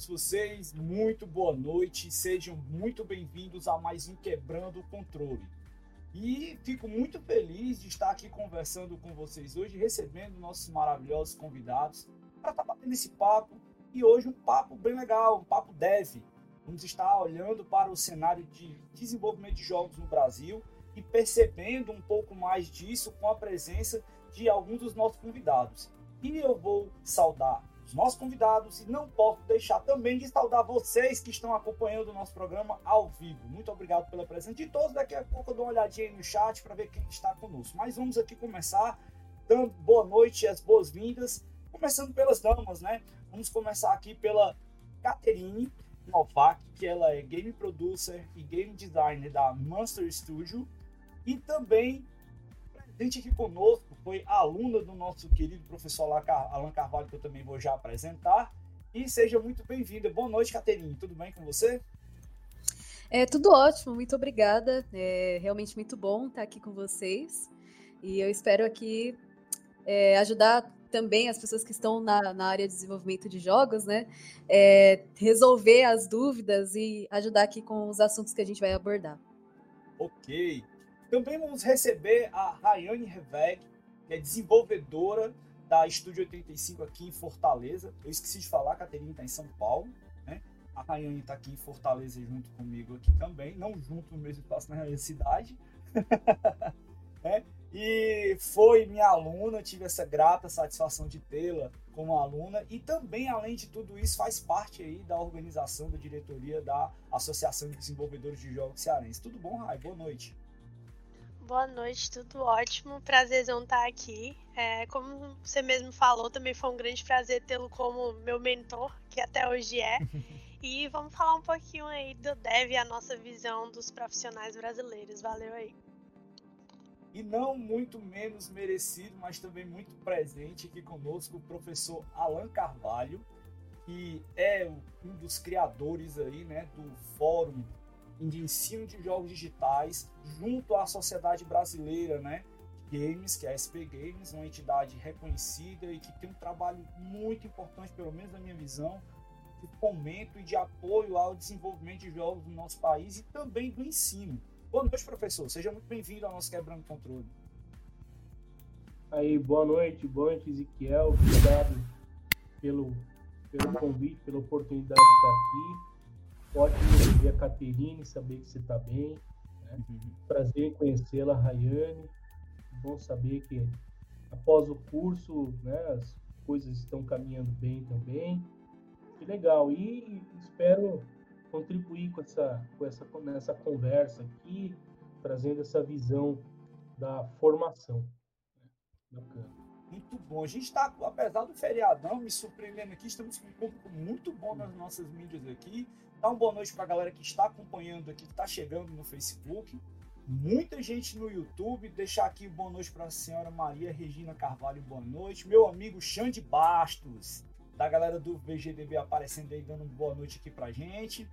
todos vocês, muito boa noite, sejam muito bem-vindos a mais um Quebrando o Controle. E fico muito feliz de estar aqui conversando com vocês hoje, recebendo nossos maravilhosos convidados para estar batendo esse papo. E hoje um papo bem legal, um papo dev. Vamos estar olhando para o cenário de desenvolvimento de jogos no Brasil e percebendo um pouco mais disso com a presença de alguns dos nossos convidados. E eu vou saudar os nossos convidados e não posso deixar também de saudar vocês que estão acompanhando o nosso programa ao vivo. Muito obrigado pela presença de todos. Daqui a pouco eu dou uma olhadinha no chat para ver quem está conosco. Mas vamos aqui começar dando boa noite e as boas-vindas, começando pelas damas, né? Vamos começar aqui pela Caterine Novak, que ela é game producer e game designer da Monster Studio e também presente aqui conosco foi aluna do nosso querido professor Alan Carvalho, que eu também vou já apresentar. E seja muito bem-vinda. Boa noite, Caterine. Tudo bem com você? É tudo ótimo, muito obrigada. É realmente muito bom estar aqui com vocês. E eu espero aqui é, ajudar também as pessoas que estão na, na, área de desenvolvimento de jogos, né? É, resolver as dúvidas e ajudar aqui com os assuntos que a gente vai abordar. Ok. Também vamos receber a Rayane Reveg, que é desenvolvedora da Estúdio 85 aqui em Fortaleza. Eu esqueci de falar, a Caterina está em São Paulo, né? A Rayane está aqui em Fortaleza junto comigo aqui também, não junto no mesmo espaço na cidade. né? E foi minha aluna, tive essa grata satisfação de tê-la como aluna e também, além de tudo isso, faz parte aí da organização da diretoria da Associação de Desenvolvedores de Jogos Cearense. Tudo bom, Rai? Boa noite. Boa noite, tudo ótimo. Prazerzão estar aqui. É, como você mesmo falou, também foi um grande prazer tê-lo como meu mentor, que até hoje é. E vamos falar um pouquinho aí do Dev e a nossa visão dos profissionais brasileiros. Valeu aí. E não muito menos merecido, mas também muito presente aqui conosco, o professor Alan Carvalho, que é um dos criadores aí, né, do Fórum de ensino de jogos digitais junto à Sociedade Brasileira né, Games, que é a SP Games, uma entidade reconhecida e que tem um trabalho muito importante, pelo menos na minha visão, de fomento e de apoio ao desenvolvimento de jogos no nosso país e também do ensino. Boa noite, professor. Seja muito bem-vindo ao nosso Quebrando Controle. Aí, boa noite, boa noite, Ezequiel. Obrigado pelo, pelo convite, pela oportunidade de estar aqui. Ótimo ver a Caterine, saber que você está bem. Né? Uhum. Prazer em conhecê-la, Rayane. Bom saber que após o curso né, as coisas estão caminhando bem também. Que legal. E espero contribuir com essa, com essa nessa conversa aqui, trazendo essa visão da formação. Bacana. Muito bom. A gente está, apesar do feriadão, me surpreendendo aqui, estamos com um público muito bom nas nossas mídias aqui. Dá uma boa noite para a galera que está acompanhando aqui, que está chegando no Facebook. Muita gente no YouTube. Deixar aqui boa noite para a senhora Maria Regina Carvalho, boa noite. Meu amigo Xande Bastos, da galera do VGDB aparecendo aí, dando boa noite aqui para gente.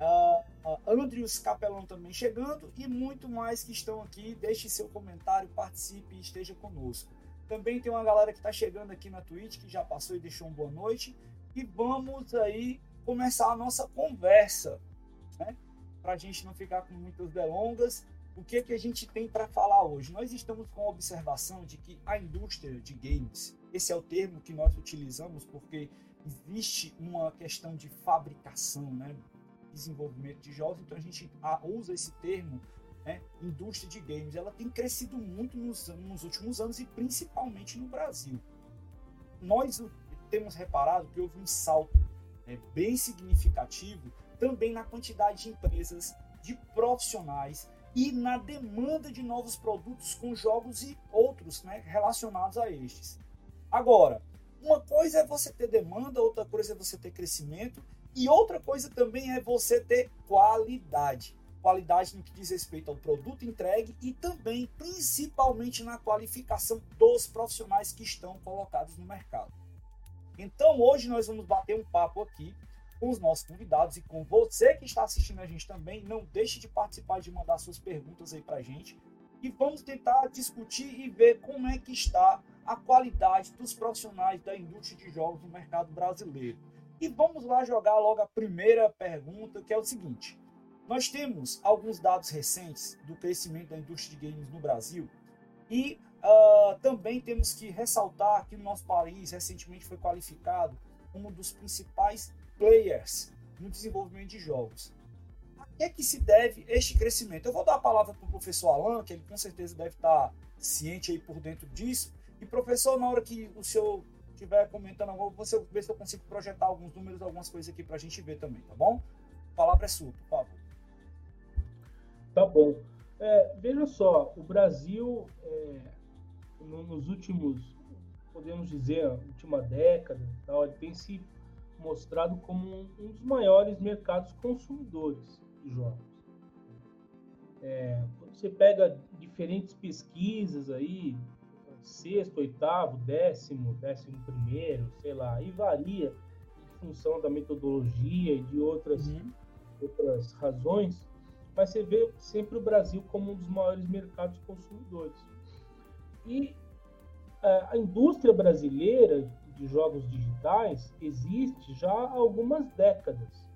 Uh, uh, Andrius Capelão também chegando e muito mais que estão aqui. Deixe seu comentário, participe e esteja conosco. Também tem uma galera que está chegando aqui na Twitch que já passou e deixou uma boa noite. E vamos aí começar a nossa conversa, né? Para a gente não ficar com muitas delongas, o que, que a gente tem para falar hoje? Nós estamos com a observação de que a indústria de games, esse é o termo que nós utilizamos porque existe uma questão de fabricação, né? desenvolvimento de jogos, então a gente usa esse termo, né? indústria de games. Ela tem crescido muito nos, nos últimos anos e principalmente no Brasil. Nós temos reparado que houve um salto é, bem significativo também na quantidade de empresas, de profissionais e na demanda de novos produtos com jogos e outros né, relacionados a estes. Agora, uma coisa é você ter demanda, outra coisa é você ter crescimento e outra coisa também é você ter qualidade. Qualidade no que diz respeito ao produto entregue e também, principalmente, na qualificação dos profissionais que estão colocados no mercado. Então hoje nós vamos bater um papo aqui com os nossos convidados e com você que está assistindo a gente também. Não deixe de participar, de mandar suas perguntas aí para a gente. E vamos tentar discutir e ver como é que está a qualidade dos profissionais da indústria de jogos no mercado brasileiro. E vamos lá jogar logo a primeira pergunta, que é o seguinte: nós temos alguns dados recentes do crescimento da indústria de games no Brasil e uh, também temos que ressaltar que o nosso país recentemente foi qualificado como um dos principais players no desenvolvimento de jogos. A que é que se deve este crescimento? Eu vou dar a palavra para o professor Alan, que ele com certeza deve estar ciente aí por dentro disso. E professor, na hora que o senhor estiver comentando algo, você ver se eu consigo projetar alguns números, algumas coisas aqui para a gente ver também, tá bom? A palavra é sua, por favor. Tá bom. É, veja só, o Brasil, é, nos últimos, podemos dizer, última década, tal, ele tem se mostrado como um, um dos maiores mercados consumidores de jogos. É, você pega diferentes pesquisas aí, sexto, oitavo, décimo, décimo primeiro, sei lá, e varia em função da metodologia e de outras, uhum. outras razões, mas você vê sempre o Brasil como um dos maiores mercados consumidores. E é, a indústria brasileira de jogos digitais existe já há algumas décadas.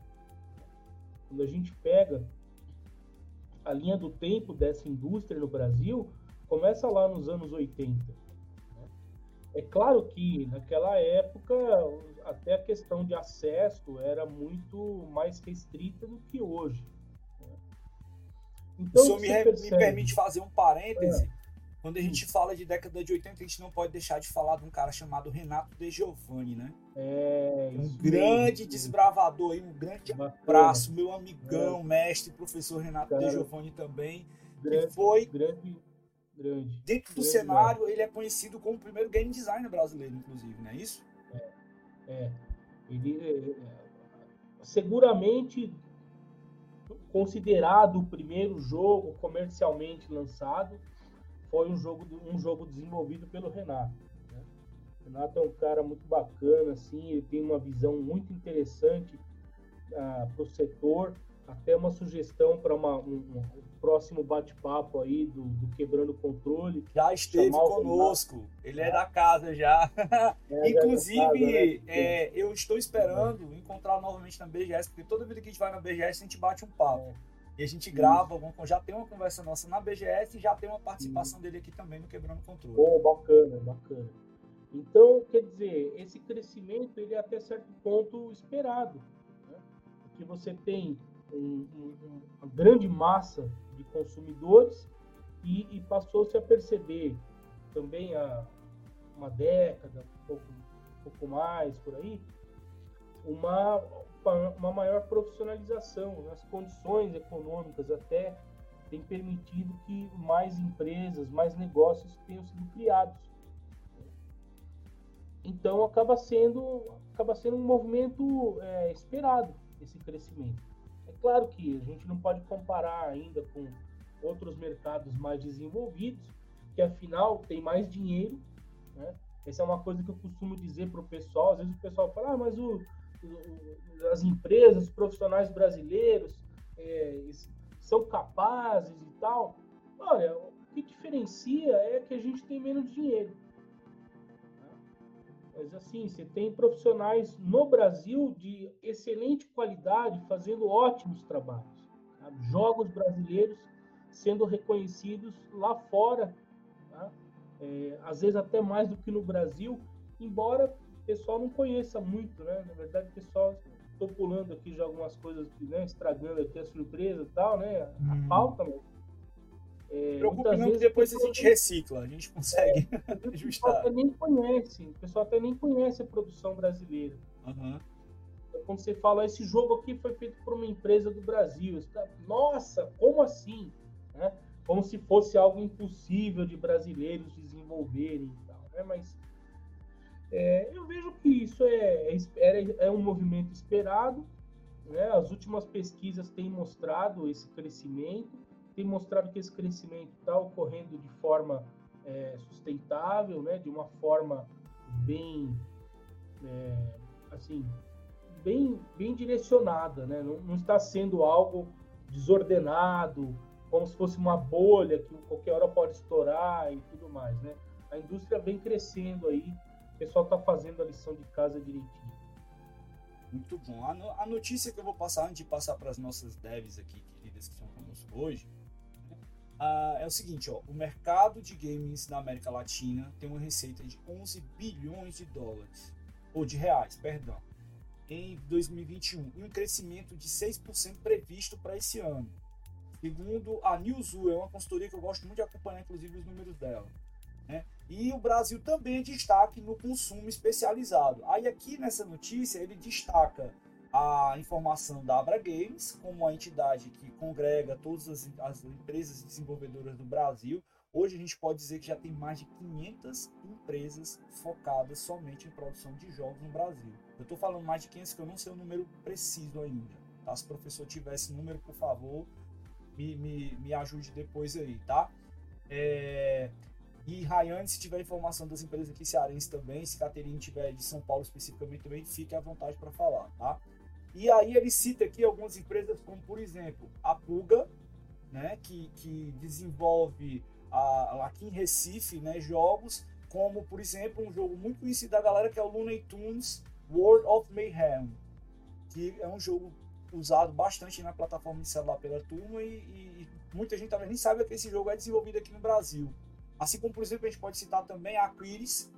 Quando a gente pega a linha do tempo dessa indústria no Brasil, começa lá nos anos 80. Né? É claro que naquela época até a questão de acesso era muito mais restrita do que hoje. Então, o senhor me, me, permite fazer um parêntese? É. Quando a gente fala de década de 80, a gente não pode deixar de falar de um cara chamado Renato De Giovanni, né? É, um grande mesmo. desbravador aí, um grande Bacana. abraço, meu amigão, é. mestre, professor Renato cara, De Giovanni também. Grande, foi grande, grande. Dentro do grande cenário, grande. ele é conhecido como o primeiro game designer brasileiro, inclusive, não é isso? É. é. Ele é, é seguramente considerado o primeiro jogo comercialmente lançado foi um jogo, um jogo desenvolvido pelo Renato. Né? O Renato é um cara muito bacana, assim, ele tem uma visão muito interessante uh, ah, para o setor, até uma sugestão para um, um, próximo bate-papo aí do, do, Quebrando o Controle. Já esteve conosco, ele é da casa já. É, Inclusive, casa, né? é, eu estou esperando encontrar novamente na BGS, porque toda vida que a gente vai na BGS a gente bate um papo. É. E a gente grava, já tem uma conversa nossa na BGS e já tem uma participação dele aqui também no Quebrando Controle. Oh, bacana, bacana. Então, quer dizer, esse crescimento ele é até certo ponto esperado. Né? Porque você tem um, um, uma grande massa de consumidores e, e passou-se a perceber também há uma década, um pouco, um pouco mais por aí, uma uma maior profissionalização, né? as condições econômicas até têm permitido que mais empresas, mais negócios tenham sido criados. Então acaba sendo, acaba sendo um movimento é, esperado esse crescimento. Claro que a gente não pode comparar ainda com outros mercados mais desenvolvidos, que afinal tem mais dinheiro. Né? Essa é uma coisa que eu costumo dizer para o pessoal. Às vezes o pessoal fala, ah, mas o, as empresas, os profissionais brasileiros é, são capazes e tal. Olha, o que diferencia é que a gente tem menos dinheiro. Mas assim, você tem profissionais no Brasil de excelente qualidade fazendo ótimos trabalhos. Sabe? Jogos brasileiros sendo reconhecidos lá fora, tá? é, às vezes até mais do que no Brasil, embora pessoal não conheça muito, né? Na verdade, o pessoal estou pulando aqui já algumas coisas, né? Estragando aqui a surpresa e tal, né? A, hum. pauta, é, Preocupe não que depois a gente recicla, a gente consegue é, ajustar. O pessoal até nem conhece, o pessoal até nem conhece a produção brasileira. Uhum. Então, quando você fala, esse jogo aqui foi feito por uma empresa do Brasil. Tá, Nossa, como assim? Né? Como se fosse algo impossível de brasileiros desenvolverem e tal. Né? Mas é, eu vejo que isso é, é, é um movimento esperado. Né? As últimas pesquisas têm mostrado esse crescimento, têm mostrado que esse crescimento está ocorrendo de forma é, sustentável, né? de uma forma bem, é, assim, bem, bem direcionada. Né? Não, não está sendo algo desordenado, como se fosse uma bolha que qualquer hora pode estourar e tudo mais. Né? A indústria vem crescendo aí o pessoal está fazendo a lição de casa direitinho. Muito bom. A, no, a, notícia que eu vou passar, antes de passar para as nossas devs aqui, queridas, que estão conosco hoje, uh, é o seguinte, ó, o mercado de games na América Latina tem uma receita de 11 bilhões de dólares, ou de reais, perdão, em 2021, e um crescimento de 6% previsto para esse ano. Segundo a Newzoo, é uma consultoria que eu gosto muito de acompanhar, inclusive, os números dela. Né? E o Brasil também destaque no consumo especializado. Aí aqui nessa notícia ele destaca a informação da Abra Games como a entidade que congrega todas as, as, empresas desenvolvedoras do Brasil. Hoje a gente pode dizer que já tem mais de 500 empresas focadas somente em produção de jogos no Brasil. Eu estou falando mais de 500 que eu não sei o número preciso ainda. Tá? Se o professor tiver esse número, por favor, me, me, me ajude depois aí, tá? É, e Rayane, se tiver informação das empresas aqui cearenses também, se Caterine tiver de São Paulo especificamente também, fique à vontade para falar, tá? E aí ele cita aqui algumas empresas como, por exemplo, a Puga, né, que, que desenvolve a, aqui em Recife né, jogos, como, por exemplo, um jogo muito conhecido da galera que é o Looney Tunes World of Mayhem, que é um jogo usado bastante na plataforma de celular pela turma e, e muita gente talvez nem sabe que esse jogo é desenvolvido aqui no Brasil. Assim como, por exemplo, a gente pode citar também a Aquiris,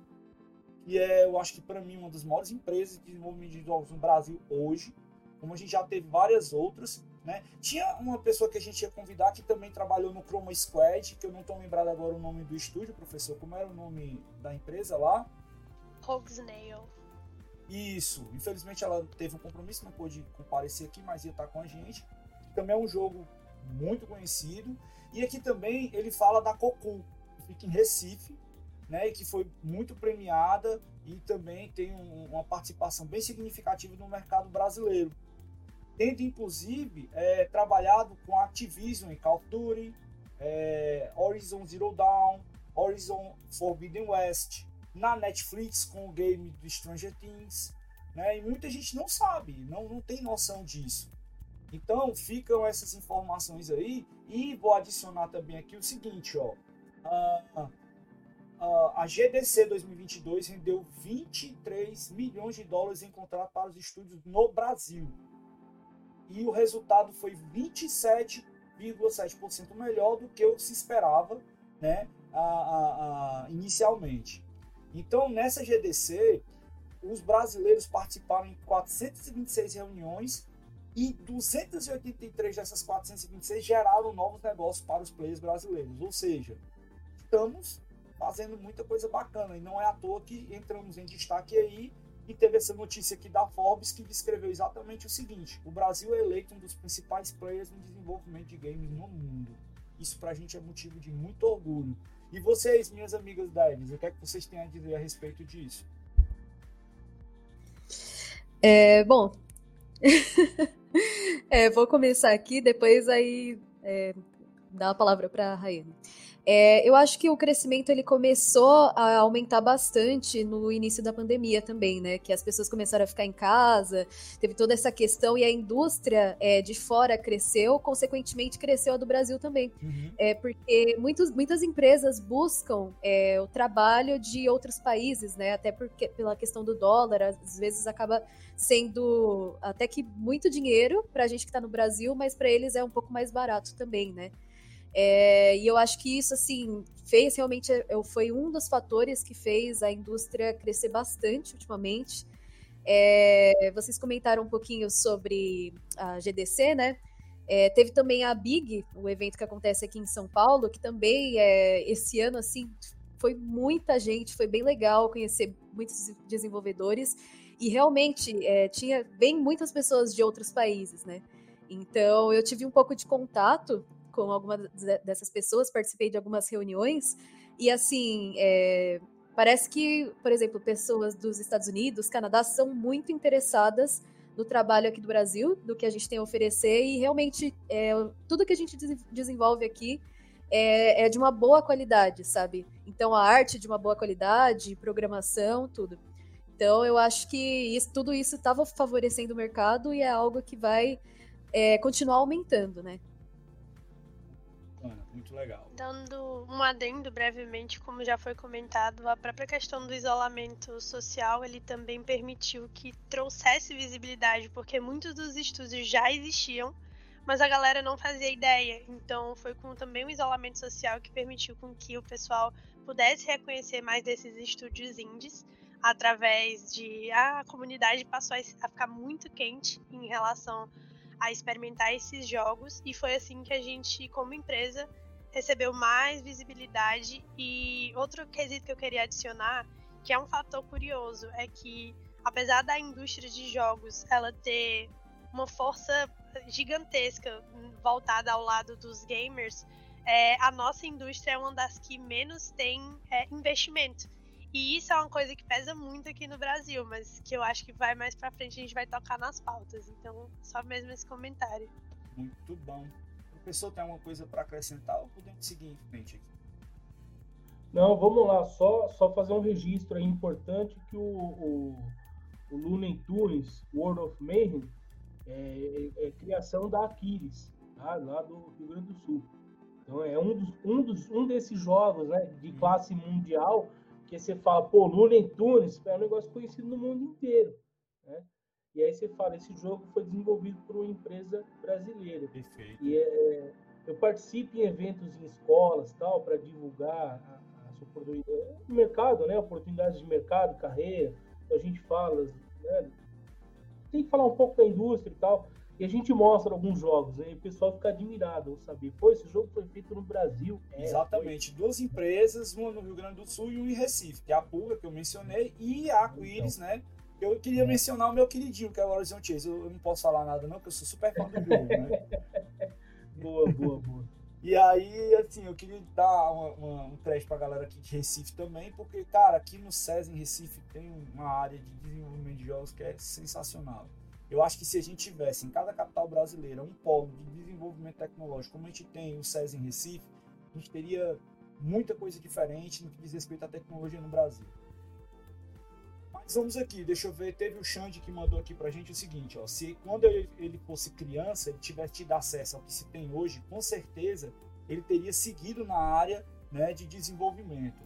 que é, eu acho que para mim, uma das maiores empresas de desenvolvimento de jogos no Brasil hoje, como a gente já teve várias outras. Né? Tinha uma pessoa que a gente ia convidar que também trabalhou no Chroma Squad, que eu não estou lembrado agora o nome do estúdio, professor. Como era o nome da empresa lá? Hogsnail. Isso. Infelizmente ela teve um compromisso, não pôde comparecer aqui, mas ia estar com a gente. Também é um jogo muito conhecido. E aqui também ele fala da Cocoon, fica em Recife, né, e que foi muito premiada e também tem um, uma participação bem significativa no mercado brasileiro. Tendo, inclusive, é, trabalhado com Activision em Call of Duty, é, Horizon Zero Dawn, Horizon Forbidden West, na Netflix com o game do Stranger Things, né, e muita gente não sabe, não, não tem noção disso. Então, ficam essas informações aí, e vou adicionar também aqui o seguinte, ó, uh, uh, a GDC 2022 rendeu 23 milhões de dólares em contrato para os estúdios no Brasil. E o resultado foi 27,7% melhor do que o que se esperava né, uh, inicialmente. Então, nessa GDC, os brasileiros participaram em 426 reuniões e 283 dessas 426 geraram novos negócios para os players brasileiros. Ou seja, estamos fazendo muita coisa bacana. E não é à toa que entramos em destaque aí e teve essa notícia aqui da Forbes que descreveu exatamente o seguinte: o Brasil é eleito um dos principais players no desenvolvimento de games no mundo. Isso para a gente é motivo de muito orgulho. E vocês, minhas amigas da Elis, o que é que vocês têm a dizer a respeito disso? É, bom, é, vou começar aqui, depois aí é, dar a palavra para a Raine. É, eu acho que o crescimento ele começou a aumentar bastante no início da pandemia também, né? Que as pessoas começaram a ficar em casa, teve toda essa questão e a indústria é, de fora cresceu, consequentemente cresceu a do Brasil também. Uhum. É, porque muitos, muitas empresas buscam é, o trabalho de outros países, né? Até porque pela questão do dólar, às vezes acaba sendo até que muito dinheiro para a gente que está no Brasil, mas para eles é um pouco mais barato também, né? É, e eu acho que isso, assim, fez realmente, foi um dos fatores que fez a indústria crescer bastante ultimamente. É, vocês comentaram um pouquinho sobre a GDC, né? É, teve também a Big, o evento que acontece aqui em São Paulo, que também é, esse ano, assim, foi muita gente, foi bem legal conhecer muitos desenvolvedores e realmente é, tinha bem muitas pessoas de outros países, né? Então eu tive um pouco de contato com algumas dessas pessoas, participei de algumas reuniões, e assim, é, parece que, por exemplo, pessoas dos Estados Unidos, Canadá, são muito interessadas no trabalho aqui do Brasil, do que a gente tem a oferecer, e realmente é, tudo que a gente desenvolve aqui é, é, de uma boa qualidade, sabe? Então, a arte de uma boa qualidade, programação, tudo. Então, eu acho que isso, tudo isso estava favorecendo o mercado e é algo que vai é, continuar aumentando, né? Muito legal. Dando um adendo brevemente, como já foi comentado, a própria questão do isolamento social, ele também permitiu que trouxesse visibilidade, porque muitos dos estúdios já existiam, mas a galera não fazia ideia. Então foi com também o isolamento social que permitiu com que o pessoal pudesse reconhecer mais desses estúdios indies através de a comunidade passou a ficar muito quente em relação a experimentar esses jogos. E foi assim que a gente como empresa recebeu mais visibilidade. E outro quesito que eu queria adicionar que é um fator curioso é que apesar da indústria de jogos ela ter uma força gigantesca voltada ao lado dos gamers é, a nossa indústria é uma das que menos tem é, investimento e isso é uma coisa que pesa muito aqui no Brasil, mas que eu acho que vai mais pra frente a gente vai tocar nas pautas. Então, só mesmo esse comentário. Muito bom. O professor tem alguma coisa para acrescentar ou podemos seguir em frente aqui? Não, vamos lá. Só, só fazer um registro aí importante que o, o, o Looney Tunes World of Mayhem é, é, é criação da Aquiles, tá? lá do Rio Grande do Sul. Então é um, dos, um, dos, um desses jogos né, de classe mundial que você fala, pô, Looney Tunes é um negócio conhecido no mundo inteiro. Né? E aí você fala, esse jogo foi desenvolvido por uma empresa brasileira. Perfeito. E é, eu participo em eventos em escolas tal para divulgar as oportunidades do mercado, né? Oportunidades de mercado, carreira. A gente fala, né? Tem que falar um pouco da indústria e tal. E a gente mostra alguns jogos? E o pessoal fica admirado ao saber, pô, esse jogo foi feito no Brasil. É, Exatamente, foi... duas empresas, uma no Rio Grande do Sul e uma em Recife, que é a Pulga, que eu mencionei, e a Aquiles, então. né? Eu queria mencionar o meu queridinho, que é o Horizon Chase. Eu, eu, não posso falar nada, não, porque eu sou super fã do jogo, né? boa, boa, boa. E aí, assim, eu queria dar uma, uma, um crédito pra galera aqui de Recife também, porque, cara, aqui no SES em Recife tem uma área de desenvolvimento de jogos que é sensacional. Eu acho que se a gente tivesse em cada capital brasileira um polo de desenvolvimento tecnológico, como a gente tem o SES em Recife, a gente teria muita coisa diferente no que diz respeito à tecnologia no Brasil. Mas vamos aqui, deixa eu ver, teve o Xande que mandou aqui pra gente o seguinte, ó, se quando ele, ele fosse criança, ele tivesse tido acesso ao que se tem hoje, com certeza ele teria seguido na área né, de desenvolvimento.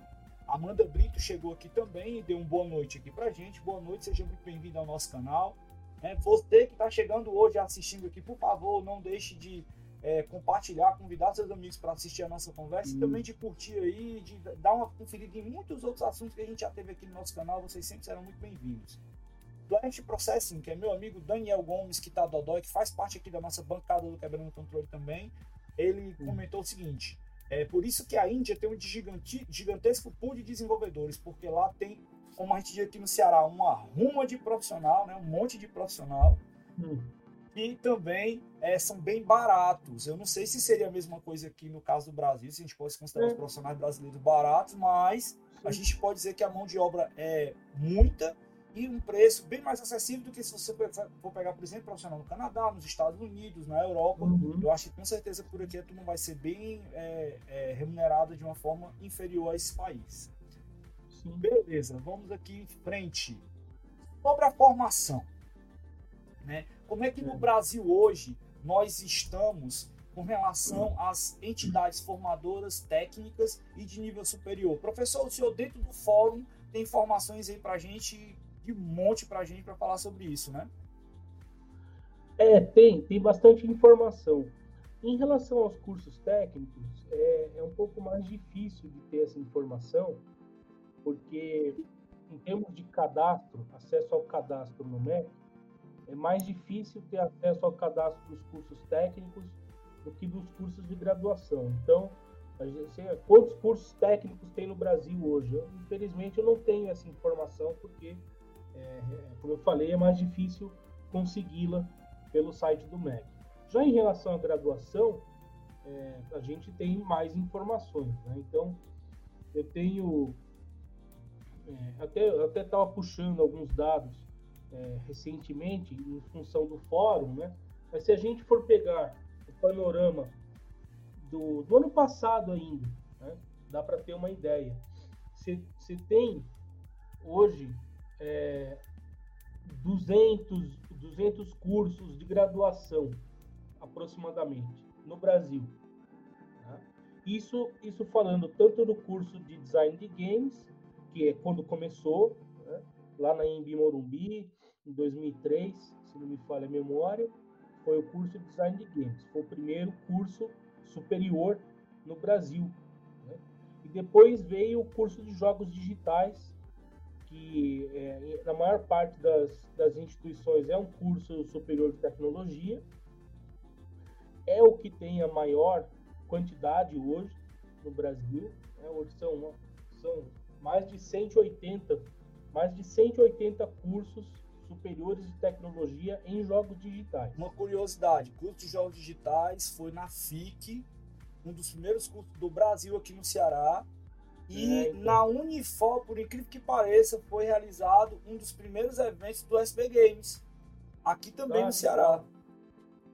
Amanda Brito chegou aqui também e deu uma boa noite aqui pra gente. Boa noite, seja muito bem-vindo ao nosso canal. É, você que está chegando hoje assistindo aqui, por favor, não deixe de é, compartilhar, convidar seus amigos para assistir a nossa conversa e também de curtir aí, de dar uma conferida em muitos outros assuntos que a gente já teve aqui no nosso canal. Vocês sempre serão muito bem-vindos. Blast Processing, que é meu amigo Daniel Gomes, que está dodói, que faz parte aqui da nossa bancada do Quebrando Controle também, ele hum. comentou o seguinte: é por isso que a Índia tem um gigantesco pool de desenvolvedores, porque lá tem como a gente diz aqui no Ceará, uma ruma de profissional, né? um monte de profissional. Hum. E também é, são bem baratos. Eu não sei se seria a mesma coisa aqui no caso do Brasil, se a gente pode considerar é. os profissionais brasileiros baratos, mas a gente pode dizer que a mão de obra é muita e um preço bem mais acessível do que se você for pegar, por exemplo, profissional no Canadá, nos Estados Unidos, na Europa. Uhum. Eu acho que com certeza por aqui tu não vai ser bem é, é, remunerado de uma forma inferior a esse país. Beleza, vamos aqui em frente. Sobre a formação. Né? Como é que no Brasil hoje nós estamos com relação às entidades formadoras técnicas e de nível superior? Professor, o senhor dentro do fórum tem informações aí para a gente, de um monte para a gente para falar sobre isso, né? É, tem, tem bastante informação. Em relação aos cursos técnicos, é, é um pouco mais difícil de ter essa informação, porque em termos de cadastro, acesso ao cadastro no MEC, é mais difícil ter acesso ao cadastro dos cursos técnicos do que dos cursos de graduação. Então, gente, quantos cursos técnicos tem no Brasil hoje? Eu, infelizmente, eu não tenho essa informação porque, é, é como eu falei, é mais difícil consegui-la pelo site do MEC. Já em relação à graduação, é, a gente tem mais informações. Né? Então, eu tenho é, até até estava puxando alguns dados é, recentemente em função do fórum, né? Mas se a gente for pegar o panorama do, do ano passado ainda, né? dá para ter uma ideia. Você tem hoje é, 200, 200 cursos de graduação aproximadamente no Brasil. Tá? Isso, isso falando tanto do curso de design de games, que é quando começou, né? lá na Embi Morumbi, em 2003, se não me falha a memória, foi o curso de design de games. Foi o primeiro curso superior no Brasil. Né? E depois veio o curso de jogos digitais, que é, na maior parte das, das instituições é um curso superior de tecnologia, é o que tem a maior quantidade hoje no Brasil. Né? Hoje são, são mais de 180, mais de 180 cursos superiores de tecnologia em jogos digitais. Uma curiosidade, curso de jogos digitais foi na FIC, um dos primeiros cursos do Brasil aqui no Ceará. E é, então. na Unifor, por incrível que pareça, foi realizado um dos primeiros eventos do SB Games, aqui também ah, no Ceará.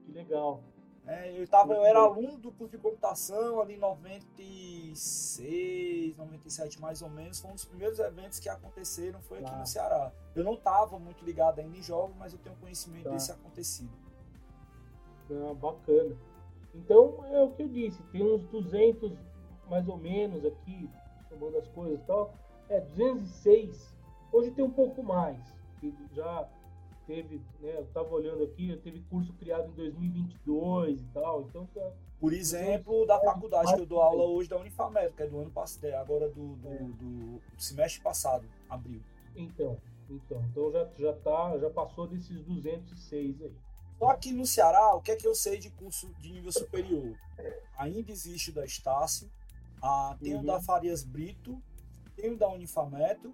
Que legal. É, eu, tava, eu era aluno do curso de computação ali em 96, 97 mais ou menos. Foi um dos primeiros eventos que aconteceram, foi aqui no Ceará. Eu não estava muito ligado ainda em jogos, mas eu tenho conhecimento tá. desse acontecido. Ah, bacana. Então, é o que eu disse, tem uns 200 mais ou menos aqui, somando as coisas e tal. É, 206. Hoje tem um pouco mais, que já teve, né, eu estava olhando aqui, teve curso criado em 2022 e tal, então tá, Por exemplo, da faculdade que eu dou aula hoje da Unifamed, que é do ano passado, é agora do, do, é. do, semestre passado, abril. Então, então, então já, já tá, já passou desses 206 aí. Só aqui no Ceará, o que é que eu sei de curso de nível superior? Ainda existe o da Estácio, a, tem uhum. o da uhum. Farias Brito, tem o da Unifametro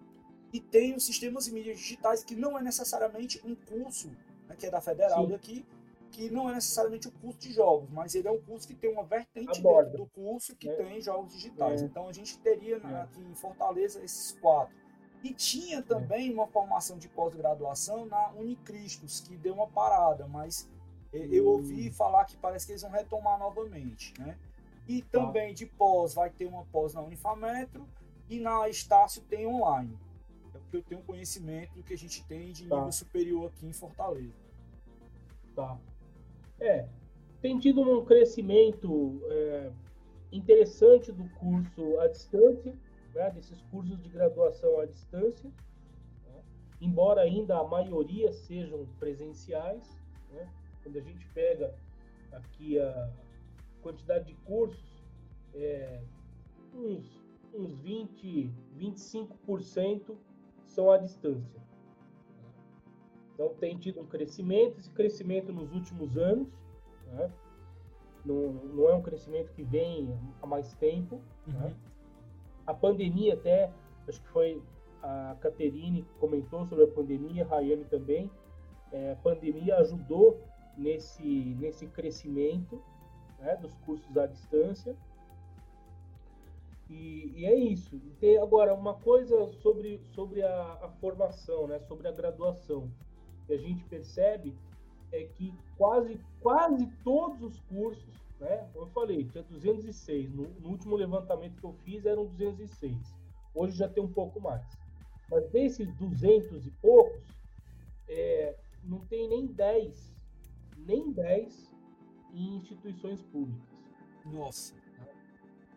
e tem os sistemas e mídias digitais, que não é necessariamente um curso, né, que é da Federal Sim. daqui, que não é necessariamente o um curso de jogos, mas ele é um curso que tem uma vertente dentro do curso que é. tem jogos digitais. É. Então a gente teria é. aqui em Fortaleza esses quatro. E tinha também uma formação de pós-graduação na Unicristos, que deu uma parada, mas eu hum. ouvi falar que parece que eles vão retomar novamente, né? E tá. também de pós vai ter uma pós na Unifametro e na Estácio tem online que eu tenho conhecimento do que a gente tem de tá. nível superior aqui em Fortaleza. Tá. É, tem tido um crescimento é, interessante do curso à distância, né, desses cursos de graduação à distância, né, embora ainda a maioria sejam presenciais. Né, quando a gente pega aqui a quantidade de cursos, é, uns, uns 20, 25% à distância. Então tem tido um crescimento, esse crescimento nos últimos anos, né? não, não, é um crescimento que vem há mais tempo. Né? Uhum. Né? A pandemia até, acho que foi a Caterine que comentou sobre a pandemia, a Rayane também. É, a pandemia ajudou nesse, nesse crescimento né, dos cursos à distância. E, e, é isso. Tem agora uma coisa sobre, sobre a, a, formação, né? sobre a graduação, que a gente percebe é que quase, quase todos os cursos, né? como eu falei, tinha 206. No, no último levantamento que eu fiz eram 206. Hoje já tem um pouco mais. Mas desses 200 e poucos, é, não tem nem 10, nem 10 em instituições públicas. Nossa.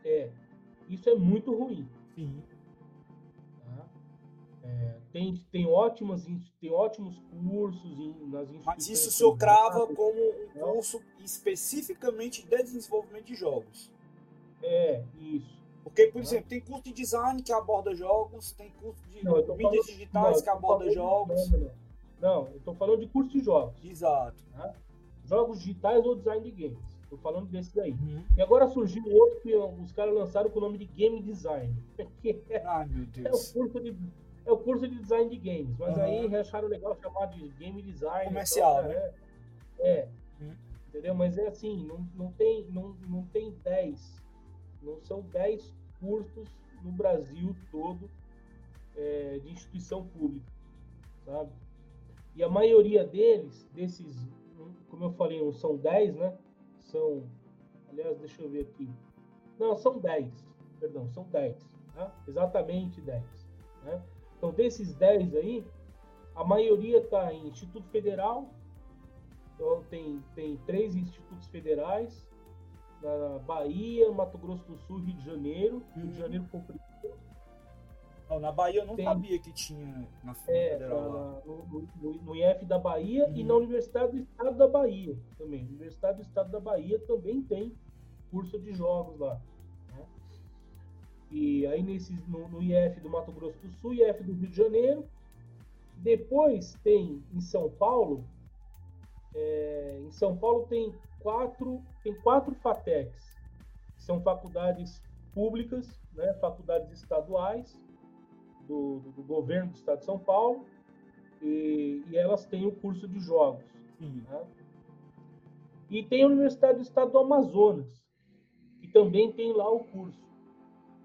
É, isso é muito ruim. Sim. Tá? É, tem, tem, ótimas, tem ótimos cursos em, nas instituições. Mas isso o senhor crava como um curso especificamente de desenvolvimento de jogos. É, isso. Porque, por tá? exemplo, tem curso de design que aborda jogos, tem curso de não, mídias falando, digitais não, que aborda jogos. Não, não, eu estou falando de curso de jogos. Exato. Tá? Jogos digitais ou design de games. Tô falando desse daí. Uhum. E agora surgiu outro que os caras lançaram com o nome de Game Design. É, Ai, meu Deus. É o curso de, é o curso de design de games. Mas uhum. aí acharam legal chamar de Game Design. Comercial, então, né? É. é uhum. Entendeu? Mas é assim, não, não, tem, não, não tem 10. Não são 10 cursos no Brasil todo é, de instituição pública. Sabe? E a maioria deles, desses, como eu falei, não são 10, né? São. Aliás, deixa eu ver aqui. Não, são 10. Perdão, são 10. Tá? Exatamente 10. Né? Então, desses 10 aí, a maioria está em Instituto Federal. Então, tem, tem três institutos federais. na Bahia, Mato Grosso do Sul, Rio de Janeiro. Rio de uhum. Janeiro ficou não, na Bahia eu não tem, sabia que tinha na é, Federal lá. No, no, no, IF da Bahia uhum. e na Universidade do Estado da Bahia também. Universidade do Estado da Bahia também tem curso de jogos lá. Né? E aí nesse, no, no IF do Mato Grosso do Sul, IF do Rio de Janeiro. Depois tem em São Paulo, é, em São Paulo tem quatro, tem quatro FATECs, são faculdades públicas, né, faculdades estaduais do, do, governo do Estado de São Paulo, e, e elas têm o curso de jogos. Né? E tem a Universidade do Estado do Amazonas, que também tem lá o curso.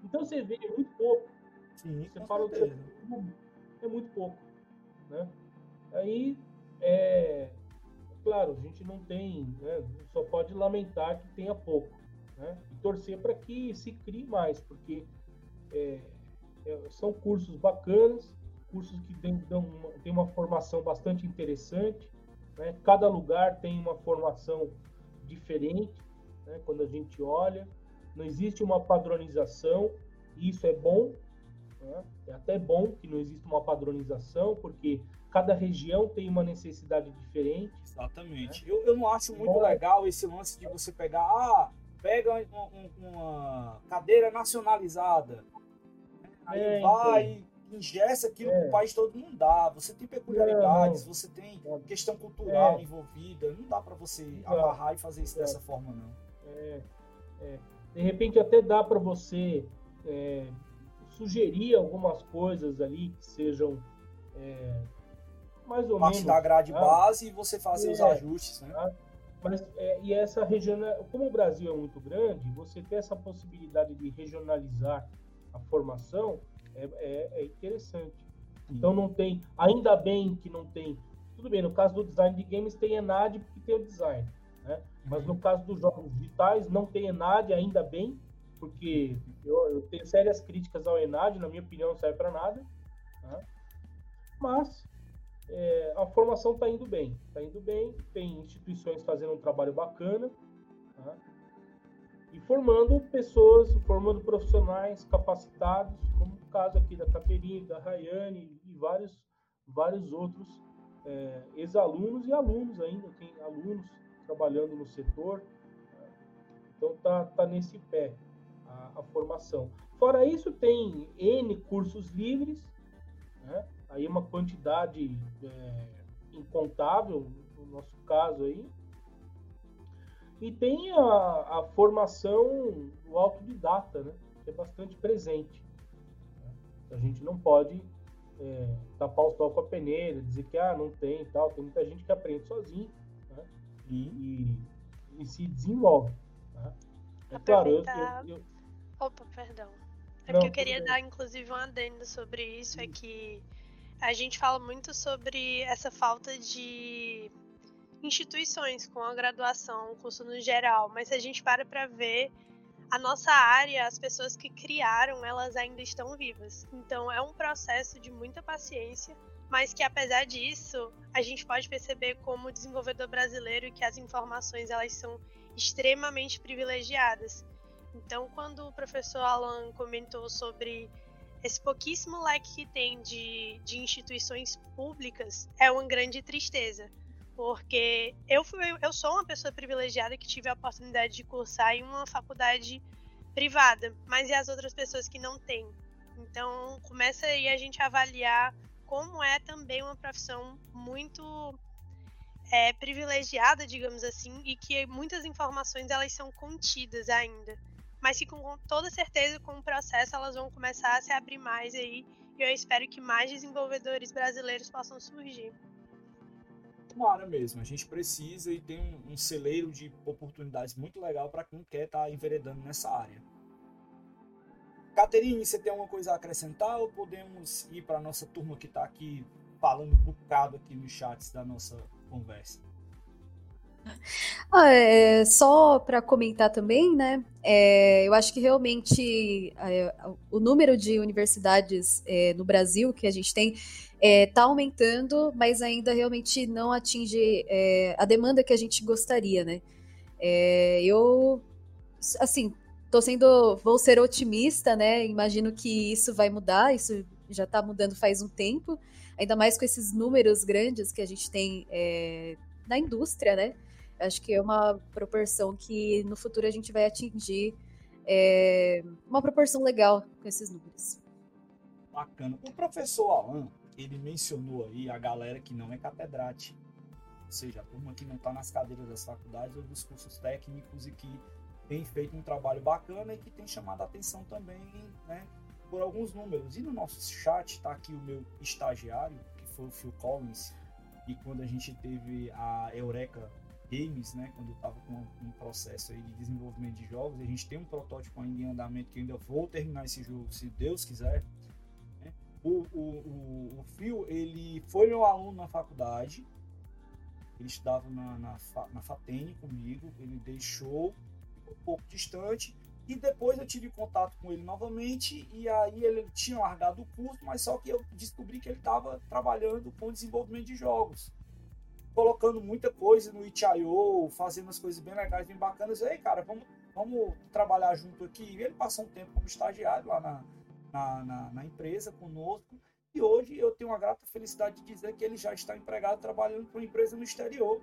Então você vê é muito pouco. Sim, você fala que é muito pouco. Né? Aí é, claro, a gente não tem, né, só pode lamentar que tenha pouco, né, e torcer para que se crie mais, porque é, é, são cursos bacanas, cursos que têm, uma, têm uma formação bastante interessante, né, cada lugar tem uma formação diferente, né, quando a gente olha, não existe uma padronização, e isso é bom, né, é até bom que não exista uma padronização, porque cada região tem uma necessidade diferente. Exatamente. Né? Eu, eu não acho muito Bom, legal esse lance de você pegar, ah, pega uma, uma cadeira nacionalizada, aí é, vai então. ingessa aquilo é. que o país todo não dá. Você tem peculiaridades, não, você tem questão cultural é. envolvida. Não dá para você Exato. amarrar e fazer isso dessa forma, não. É, é. De repente até dá para você é, sugerir algumas coisas ali que sejam mais ou parte menos. da grade tá? base e você fazer é, os ajustes, né? Tá? Mas, é, e essa região, como o Brasil é muito grande, você ter essa possibilidade de regionalizar a formação é, é, é interessante. Então não tem, ainda bem que não tem. Tudo bem, no caso do design de games tem ENAD porque tem o design, né? Mas no caso dos jogos digitais não tem ENAD, ainda bem, porque eu, eu tenho sérias críticas ao ENAD, na minha opinião não serve para nada. Tá? Mas é, a formação está indo bem. Está indo bem, tem instituições fazendo um trabalho bacana? E formando pessoas, formando profissionais capacitados, como o caso aqui da Caterine, da Rayane e vários, vários outros é, ex-alunos e alunos ainda, tem alunos trabalhando no setor. Então tá, tá nesse pé a, a formação. Fora isso, tem N cursos livres, né? aí uma quantidade é, incontável, no nosso caso aí. E tem a, a formação do autodidata, né? que é bastante presente. A gente não pode é, tapar o sol com a peneira, dizer que ah, não tem tal. Tem muita gente que aprende sozinho né? e, e, e, se desenvolve. Né? É claro, eu, eu, eu... Opa, perdão. É não, porque eu queria dar, inclusive, um adendo sobre isso, é que a gente fala muito sobre essa falta de instituições com a graduação, o curso no geral, mas se a gente para para ver a nossa área, as pessoas que criaram, elas ainda estão vivas. Então é um processo de muita paciência, mas que apesar disso, a gente pode perceber como desenvolvedor brasileiro que as informações elas são extremamente privilegiadas. Então, quando o professor Alan comentou sobre esse pouquíssimo leque que tem de, de instituições públicas é uma grande tristeza. Porque eu, fui, eu sou uma pessoa privilegiada que tive a oportunidade de cursar em uma faculdade privada, mas e as outras pessoas que não têm? Então começa aí a gente avaliar como é também uma profissão muito é, privilegiada, digamos assim, e que muitas informações elas são contidas ainda mas que com toda certeza com o processo elas vão começar a se abrir mais aí e eu espero que mais desenvolvedores brasileiros possam surgir. Tomara mesmo, a gente precisa e tem um, um celeiro de oportunidades muito legal para quem quer estar tá enveredando nessa área. Caterine, você tem alguma coisa a acrescentar ou podemos ir para a nossa turma que está aqui falando um bocado aqui nos chats da nossa conversa? Ah, é, só para comentar também, né? É, eu acho que realmente é, o número de universidades é, no Brasil que a gente tem está é, aumentando, mas ainda realmente não atinge é, a demanda que a gente gostaria, né? eu assim, tô sendo, vou ser otimista, né? Imagino que isso vai mudar, isso já está mudando faz um tempo, ainda mais com esses números grandes que a gente tem na indústria, né? Acho que é uma proporção que no futuro a gente vai atingir é, uma proporção legal com esses números. Bacana. O professor Alan, ele mencionou aí a galera que não é catedrática, ou seja, a turma que não está nas cadeiras das faculdades ou dos cursos técnicos e que tem feito um trabalho bacana e que tem chamado a atenção também, né, por alguns números. E no nosso chat está aqui o meu estagiário, que foi o Phil Collins, e quando a gente teve a Eureka Games, né, quando eu estava com um processo aí de desenvolvimento de jogos, a gente tem um protótipo ainda em andamento que ainda vou terminar esse jogo, se Deus quiser. Né? O, o, o, o Phil, ele foi meu aluno na faculdade, ele estudava na, na, na FATEN comigo, ele deixou um pouco distante, e depois eu tive contato com ele novamente, e aí ele tinha largado o curso, mas só que eu descobri que ele estava trabalhando com desenvolvimento de jogos colocando muita coisa no itch.io, fazendo as coisas bem legais, bem bacanas. E aí, cara, vamos, vamos trabalhar junto aqui. E ele passou um tempo como estagiário lá na, na, na, na empresa conosco. E hoje eu tenho uma grata felicidade de dizer que ele já está empregado trabalhando para uma empresa no exterior.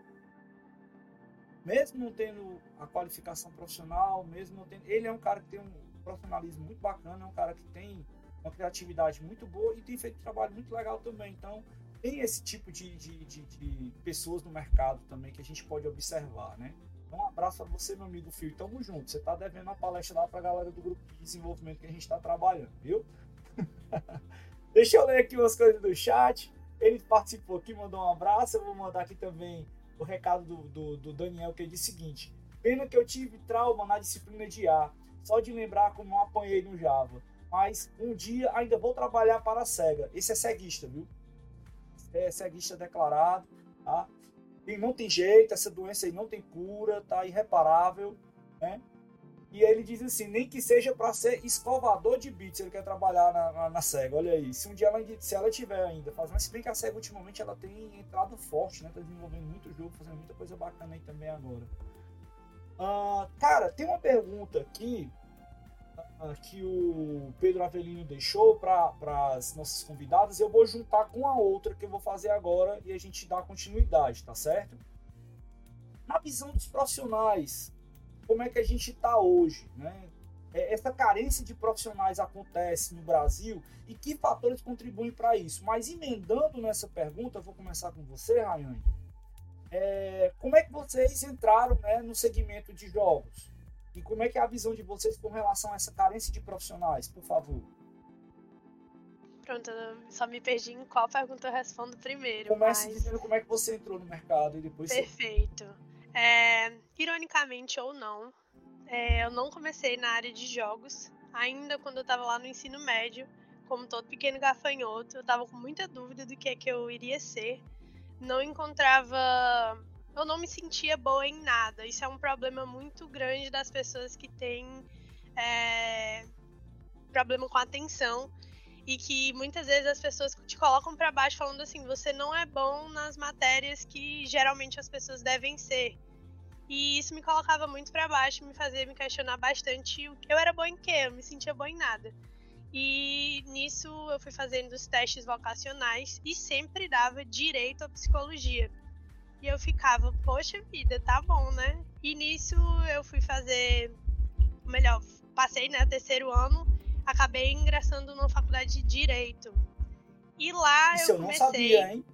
Mesmo não tendo a qualificação profissional, mesmo não tendo. Ele é um cara que tem um profissionalismo muito bacana, é um cara que tem uma criatividade muito boa e tem feito trabalho muito legal também. Então, tem esse tipo de, de, de, de, pessoas no mercado também que a gente pode observar, né? Então, um abraço a você, meu amigo Fio. Tamo junto. Você tá devendo uma palestra lá pra galera do grupo de desenvolvimento que a gente tá trabalhando, viu? Deixa eu ler aqui umas coisas do chat. Ele participou aqui, mandou um abraço. Eu vou mandar aqui também o recado do, do, do Daniel, que ele diz o seguinte: Pena que eu tive trauma na disciplina de A, só de lembrar como eu apanhei no Java. Mas um dia ainda vou trabalhar para a SEGA. Esse é ceguista, viu? É ceguista declarado, tá? E não tem jeito, essa doença aí não tem cura, tá irreparável, né? E ele diz assim, nem que seja para ser escovador de bits, ele quer trabalhar na, na, na, SEGA, olha aí. Se um dia ela, se ela tiver ainda fazendo, se bem que a SEGA ultimamente ela tem entrado forte, né? Tá desenvolvendo muito jogo, fazendo muita coisa bacana aí também agora. Uh, cara, tem uma pergunta aqui que o Pedro Avelino deixou para as nossas convidadas, eu vou juntar com a outra que eu vou fazer agora e a gente dá continuidade, tá certo? Na visão dos profissionais, como é que a gente está hoje, né? É, essa carência de profissionais acontece no Brasil e que fatores contribuem para isso? Mas emendando nessa pergunta, eu vou começar com você, Rayane. É, como é que vocês entraram né, no segmento de jogos? E como é que é a visão de vocês com relação a essa carência de profissionais, por favor? Pronto, eu só me perdi em qual pergunta eu respondo primeiro. Comece mas... dizendo como é que você entrou no mercado e depois. Perfeito. Você... É, ironicamente ou não, é, eu não comecei na área de jogos, ainda quando eu estava lá no ensino médio, como todo pequeno gafanhoto, eu estava com muita dúvida do que é que eu iria ser. Não encontrava eu não me sentia boa em nada. Isso é um problema muito grande das pessoas que têm é, problema com atenção e que muitas vezes as pessoas te colocam para baixo falando assim: você não é bom nas matérias que geralmente as pessoas devem ser. E isso me colocava muito para baixo, me fazia me questionar bastante o que eu era boa em quê, eu me sentia boa em nada. E nisso eu fui fazendo os testes vocacionais e sempre dava direito à psicologia. E eu ficava, poxa vida, tá bom, né? E nisso eu fui fazer, melhor, passei, né, terceiro ano, acabei ingressando na faculdade de Direito. E lá Isso eu, eu comecei... não sabia, hein?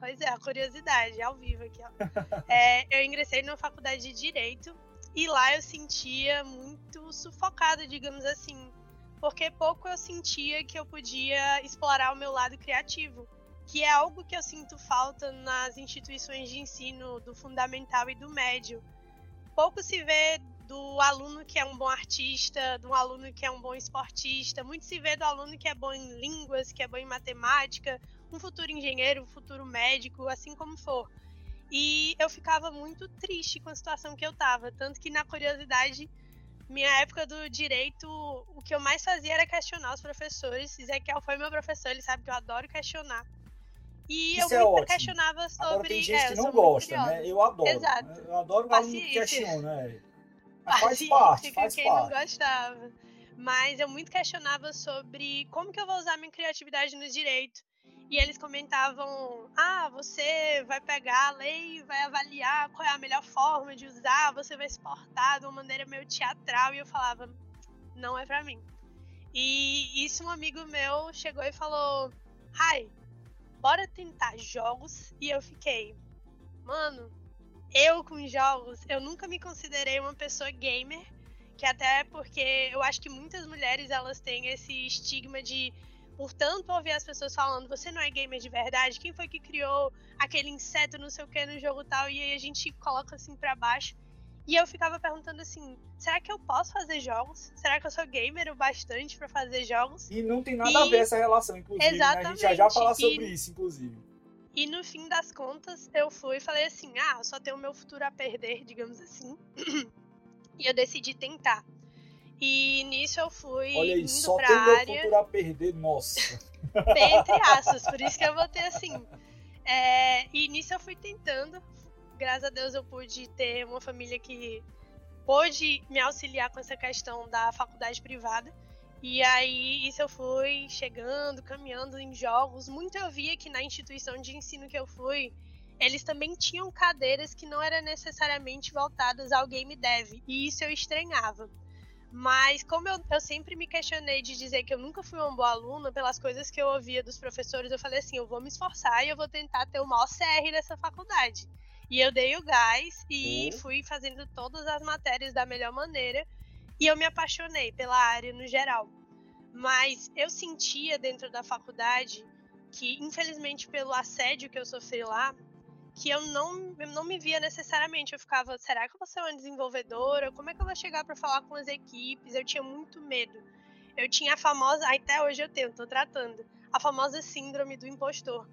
Pois é, a curiosidade, ao vivo aqui, ó. é, eu ingressei na faculdade de Direito e lá eu sentia muito sufocada, digamos assim. Porque pouco eu sentia que eu podia explorar o meu lado criativo que é algo que eu sinto falta nas instituições de ensino do fundamental e do médio. Pouco se vê do aluno que é um bom artista, do aluno que é um bom esportista, muito se vê do aluno que é bom em línguas, que é bom em matemática, um futuro engenheiro, um futuro médico, assim como for. E eu ficava muito triste com a situação que eu tava, tanto que na curiosidade, minha época do direito, o que eu mais fazia era questionar os professores. Ezequiel foi meu professor, ele sabe que eu adoro questionar. E Isso eu é muito ótimo. questionava sobre. Agora tem gente é, que não gosta, né? Eu adoro. Exato. Eu adoro o aluno que Paciência. questiona. É. faz parte, faz quem parte. não gostava. Mas eu muito questionava sobre como que eu vou usar minha criatividade no direito. E eles comentavam: ah, você vai pegar a lei, vai avaliar qual é a melhor forma de usar, você vai exportar de uma maneira meio teatral. E eu falava: não é para mim. E isso um amigo meu chegou e falou: Hi, bora tentar jogos. E eu fiquei, mano, eu com jogos, eu nunca me considerei uma pessoa gamer. Que até porque eu acho que muitas mulheres elas têm esse estigma de por tanto ouvir as pessoas falando, você não é gamer de verdade, quem foi que criou aquele inseto, não sei o que, no jogo tal, e aí a gente coloca assim para baixo. E eu ficava perguntando assim: será que eu posso fazer jogos? Será que eu sou gamer o bastante para fazer jogos? E não tem nada e... a ver essa relação, inclusive. Exatamente. Né? A gente já já fala sobre e... isso, inclusive. E no fim das contas, eu fui e falei assim: ah, eu só tenho o meu futuro a perder, digamos assim. e eu decidi tentar. E nisso eu fui Olha aí, indo só pra tem área. meu futuro a perder, nossa. Bem entre aspas, por isso que eu botei assim. É, e nisso eu fui tentando. Graças a Deus eu pude ter uma família que pôde me auxiliar com essa questão da faculdade privada. E aí, isso eu fui chegando, caminhando em jogos. Muito eu via que na instituição de ensino que eu fui, eles também tinham cadeiras que não eram necessariamente voltadas ao game dev. E isso eu estranhava. Mas como eu, eu, sempre me questionei de dizer que eu nunca fui uma boa aluna, pelas coisas que eu ouvia dos professores, eu falei assim, eu vou me esforçar e eu vou tentar ter o maior CR dessa faculdade. E eu dei o gás e uhum. fui fazendo todas as matérias da melhor maneira. E eu me apaixonei pela área no geral. Mas eu sentia dentro da faculdade que, infelizmente, pelo assédio que eu sofri lá, que eu não, eu não me via necessariamente. Eu ficava, será que eu vou ser uma desenvolvedora? Como é que eu vou chegar para falar com as equipes? Eu tinha muito medo. Eu tinha a famosa, até hoje eu tenho, tô tratando, a famosa síndrome do impostor.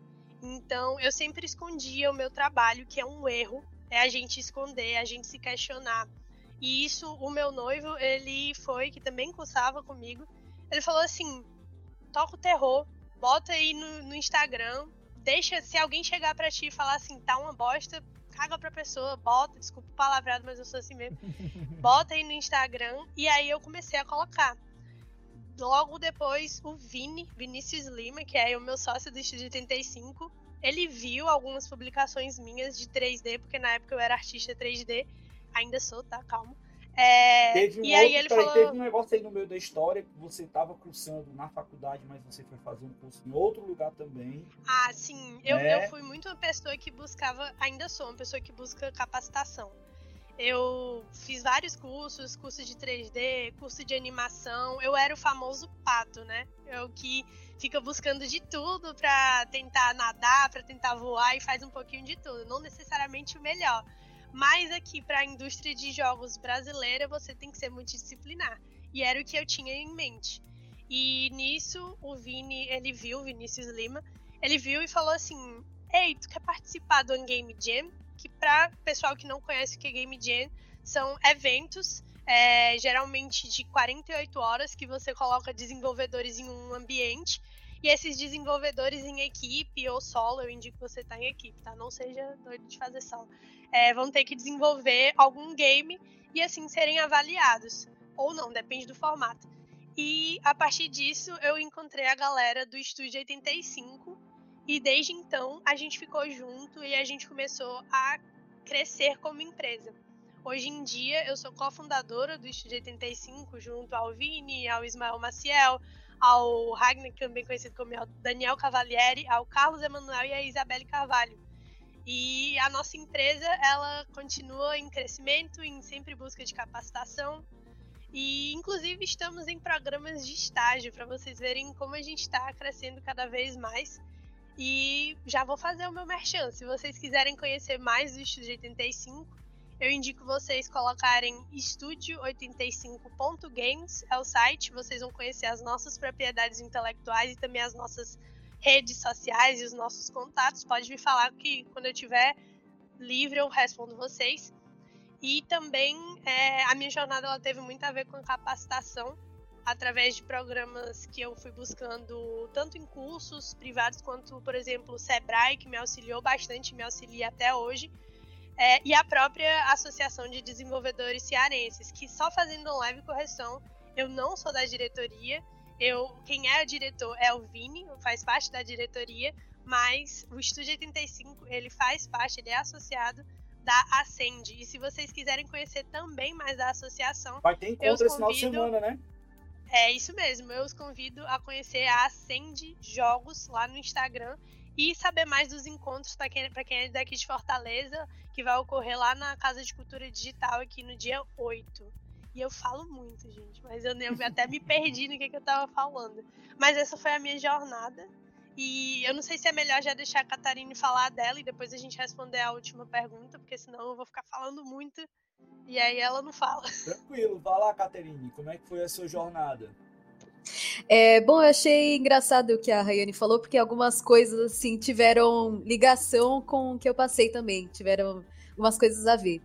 Então, eu sempre escondia o meu trabalho, que é um erro, é a gente esconder, a gente se questionar. E isso, o meu noivo, ele foi, que também cursava comigo, ele falou assim: toca o terror, bota aí no, no Instagram, deixa, se alguém chegar para ti e falar assim, tá uma bosta, caga pra pessoa, bota, desculpa o palavrado, mas eu sou assim mesmo. bota aí no Instagram, e aí eu comecei a colocar logo depois o Vini, Vinícius Lima, que é o meu sócio do Estúdio 85, ele viu algumas publicações minhas de 3D, porque na época eu era artista 3D, ainda sou, tá? Calma. É, teve um e aí ele falou... teve um negócio aí no meio da história que você estava cursando na faculdade, mas você foi fazer um curso em outro lugar também. Ah, sim. Eu, né? eu fui muito uma pessoa que buscava, ainda sou uma pessoa que busca capacitação. Eu fiz vários cursos, curso de 3D, curso de animação. Eu era o famoso pato, né? Eu que fica buscando de tudo para tentar nadar, para tentar voar e faz um pouquinho de tudo. Não necessariamente o melhor. Mas aqui para a indústria de jogos brasileira, você tem que ser multidisciplinar. E era o que eu tinha em mente. E nisso, o Vini, ele viu, o Vinícius Lima, ele viu e falou assim: Ei, tu quer participar do Game Jam? Que para pessoal que não conhece o que é Game Jam, são eventos é, geralmente de 48 horas que você coloca desenvolvedores em um ambiente e esses desenvolvedores em equipe ou solo, eu indico que você estar tá em equipe, tá? Não seja doido de fazer solo. É, vão ter que desenvolver algum game e assim serem avaliados. Ou não, depende do formato. E a partir disso eu encontrei a galera do Estúdio 85 e desde então a gente ficou junto e a gente começou a crescer como empresa. Hoje em dia eu sou cofundadora do Estúdio 85 junto ao Vini, ao Ismael Maciel, ao Ragnar, também conhecido como Daniel Cavalieri, ao Carlos Emanuel e a Isabelle Carvalho. E a nossa empresa, ela continua em crescimento, em sempre busca de capacitação. E inclusive estamos em programas de estágio para vocês verem como a gente está crescendo cada vez mais. E já vou fazer o meu merchan. Se vocês quiserem conhecer mais do Estúdio 85, eu indico vocês colocarem estúdio85.games, é o site. Vocês vão conhecer as nossas propriedades intelectuais e também as nossas redes sociais e os nossos contatos. Pode me falar que quando eu tiver livre eu respondo vocês. E também é, a minha jornada ela teve muito a ver com capacitação através de programas que eu fui buscando, tanto em cursos privados quanto, por exemplo, o Sebrae, que me auxiliou bastante, me auxilia até hoje. É, e a própria Associação de Desenvolvedores Cearenses, que só fazendo uma leve correção, eu não sou da diretoria, eu, quem é o diretor é o Vini, faz parte da diretoria, mas o Estúdio 85, ele faz parte, ele é associado da Ascend. E se vocês quiserem conhecer também mais da associação, vai ter encontro esse final de semana, né? É isso mesmo, eu os convido a conhecer a Ascend Jogos lá no Instagram e saber mais dos encontros para quem, quem é daqui de Fortaleza, que vai ocorrer lá na Casa de Cultura Digital aqui no dia 8. E eu falo muito, gente, mas eu, eu até me perdi no que, que eu tava falando. Mas essa foi a minha jornada. E eu não sei se é melhor já deixar a Catarine falar dela e depois a gente responder a última pergunta, porque senão eu vou ficar falando muito e aí ela não fala. Tranquilo, vai lá, Caterine, como é que foi a sua jornada? É, bom, eu achei engraçado o que a Rayane falou, porque algumas coisas assim tiveram ligação com o que eu passei também, tiveram algumas coisas a ver.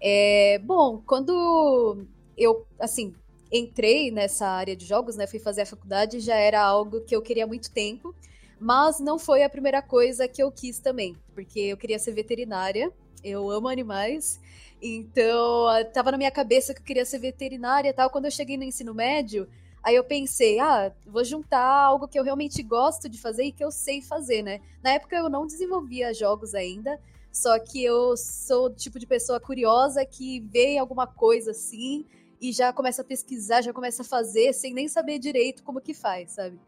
É, bom, quando eu assim entrei nessa área de jogos, né, fui fazer a faculdade, já era algo que eu queria há muito tempo, mas não foi a primeira coisa que eu quis também, porque eu queria ser veterinária, eu amo animais então, tava na minha cabeça que eu queria ser veterinária e tal. Quando eu cheguei no ensino médio, aí eu pensei, ah, vou juntar algo que eu realmente gosto de fazer e que eu sei fazer, né? Na época eu não desenvolvia jogos ainda, só que eu sou o tipo de pessoa curiosa que vê alguma coisa assim e já começa a pesquisar, já começa a fazer sem nem saber direito como que faz, sabe?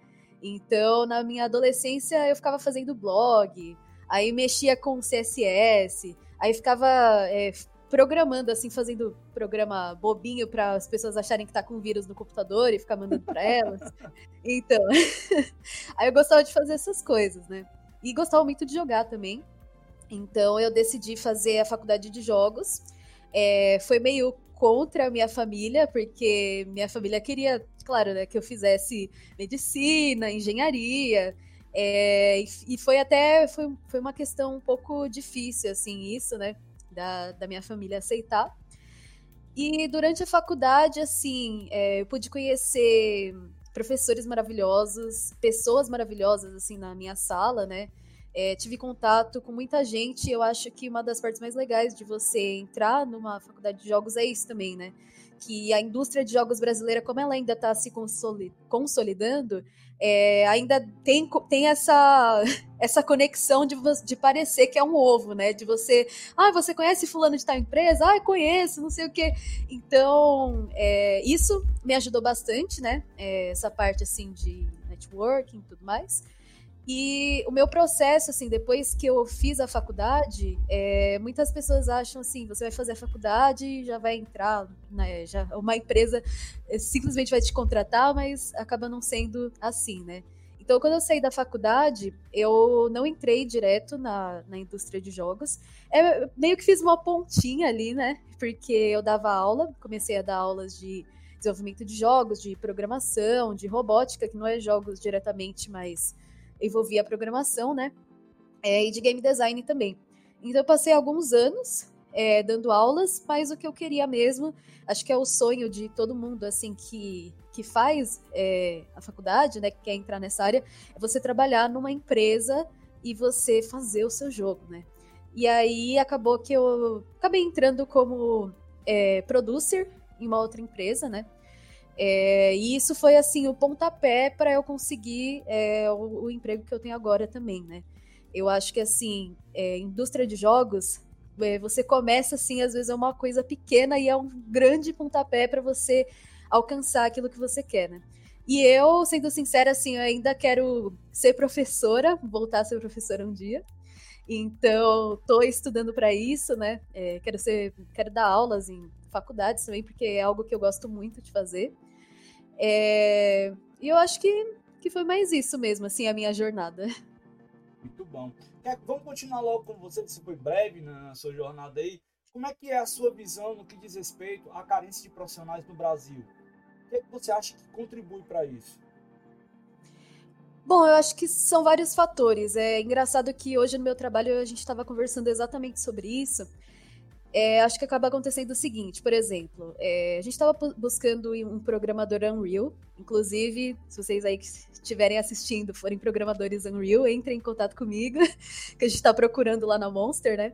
Então, na minha adolescência, eu ficava fazendo blog, aí mexia com CSS, aí ficava é, programando, assim, fazendo programa bobinho para as pessoas acharem que tá com vírus no computador e ficar mandando para elas. Então, aí eu gostava de fazer essas coisas, né? E gostava muito de jogar também. Então eu decidi fazer a faculdade de jogos. É, foi meio contra a minha família, porque minha família queria, claro, né, que eu fizesse medicina, engenharia. É, e, foi até foi, foi uma questão um pouco difícil, assim, isso, né? Da, da minha família aceitar. E durante a faculdade, assim, é, eu pude conhecer professores maravilhosos, pessoas maravilhosas, assim, na minha sala, né? É, tive contato com muita gente. Eu acho que uma das partes mais legais de você entrar numa faculdade de jogos é isso também, né? Que a indústria de jogos brasileira, como ela ainda está se consolidando, é, ainda tem, tem essa, essa conexão de, de parecer que é um ovo, né? De você, ah, você conhece fulano de tal empresa? Ah, conheço, não sei o quê. Então, é, isso me ajudou bastante, né? É, essa parte, assim, de networking e tudo mais. E o meu processo, assim, depois que eu fiz a faculdade, é, muitas pessoas acham assim, você vai fazer a faculdade e já vai entrar, né, já uma empresa é, simplesmente vai te contratar, mas acaba não sendo assim, né? Então, quando eu saí da faculdade, eu não entrei direto na, na indústria de jogos. É, meio que fiz uma pontinha ali, né? Porque eu dava aula, comecei a dar aulas de desenvolvimento de jogos, de programação, de robótica, que não é jogos diretamente, mas envolvia programação, né? É, e de game design também. Então eu passei alguns anos é, dando aulas, mas o que eu queria mesmo, acho que é o sonho de todo mundo assim que, que faz é, a faculdade, né, que quer entrar nessa área, é você trabalhar numa empresa e você fazer o seu jogo, né? E aí acabou que eu acabei entrando como é, producer em uma outra empresa, né? É, e isso foi assim o pontapé para eu conseguir é, o, o, emprego que eu tenho agora também, né? Eu acho que assim, é, indústria de jogos, é, você começa assim, às vezes é uma coisa pequena e é um grande pontapé para você alcançar aquilo que você quer, né? E eu, sendo sincera, assim, eu ainda quero ser professora, voltar a ser professora um dia. Então, estou estudando para isso, né? É, quero ser, quero dar aulas em faculdades também, porque é algo que eu gosto muito de fazer. É... E eu acho que, que foi mais isso mesmo, assim, a minha jornada. Muito bom. Vamos continuar logo com você, você foi breve na sua jornada aí. Como é que é a sua visão no que diz respeito à carência de profissionais no Brasil? O que, é que você acha que contribui para isso? Bom, eu acho que são vários fatores. É engraçado que hoje no meu trabalho a gente estava conversando exatamente sobre isso é, acho que acaba acontecendo o seguinte, por exemplo, é, a gente estava buscando um programador Unreal, inclusive, se vocês aí que estiverem assistindo forem programadores Unreal, entrem em contato comigo, que a gente está procurando lá na Monster, né?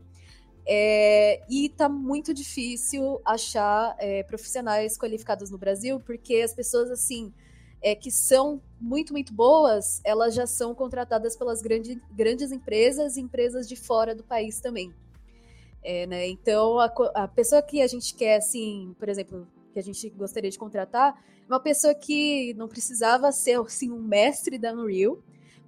É, e tá muito difícil achar é, profissionais qualificados no Brasil, porque as pessoas, assim, é, que são muito, muito boas, elas já são contratadas pelas grande, grandes empresas e empresas de fora do país também. É, né? Então, a, a, pessoa que a gente quer, assim, por exemplo, que a gente gostaria de contratar, é uma pessoa que não precisava ser, assim, um mestre da Unreal,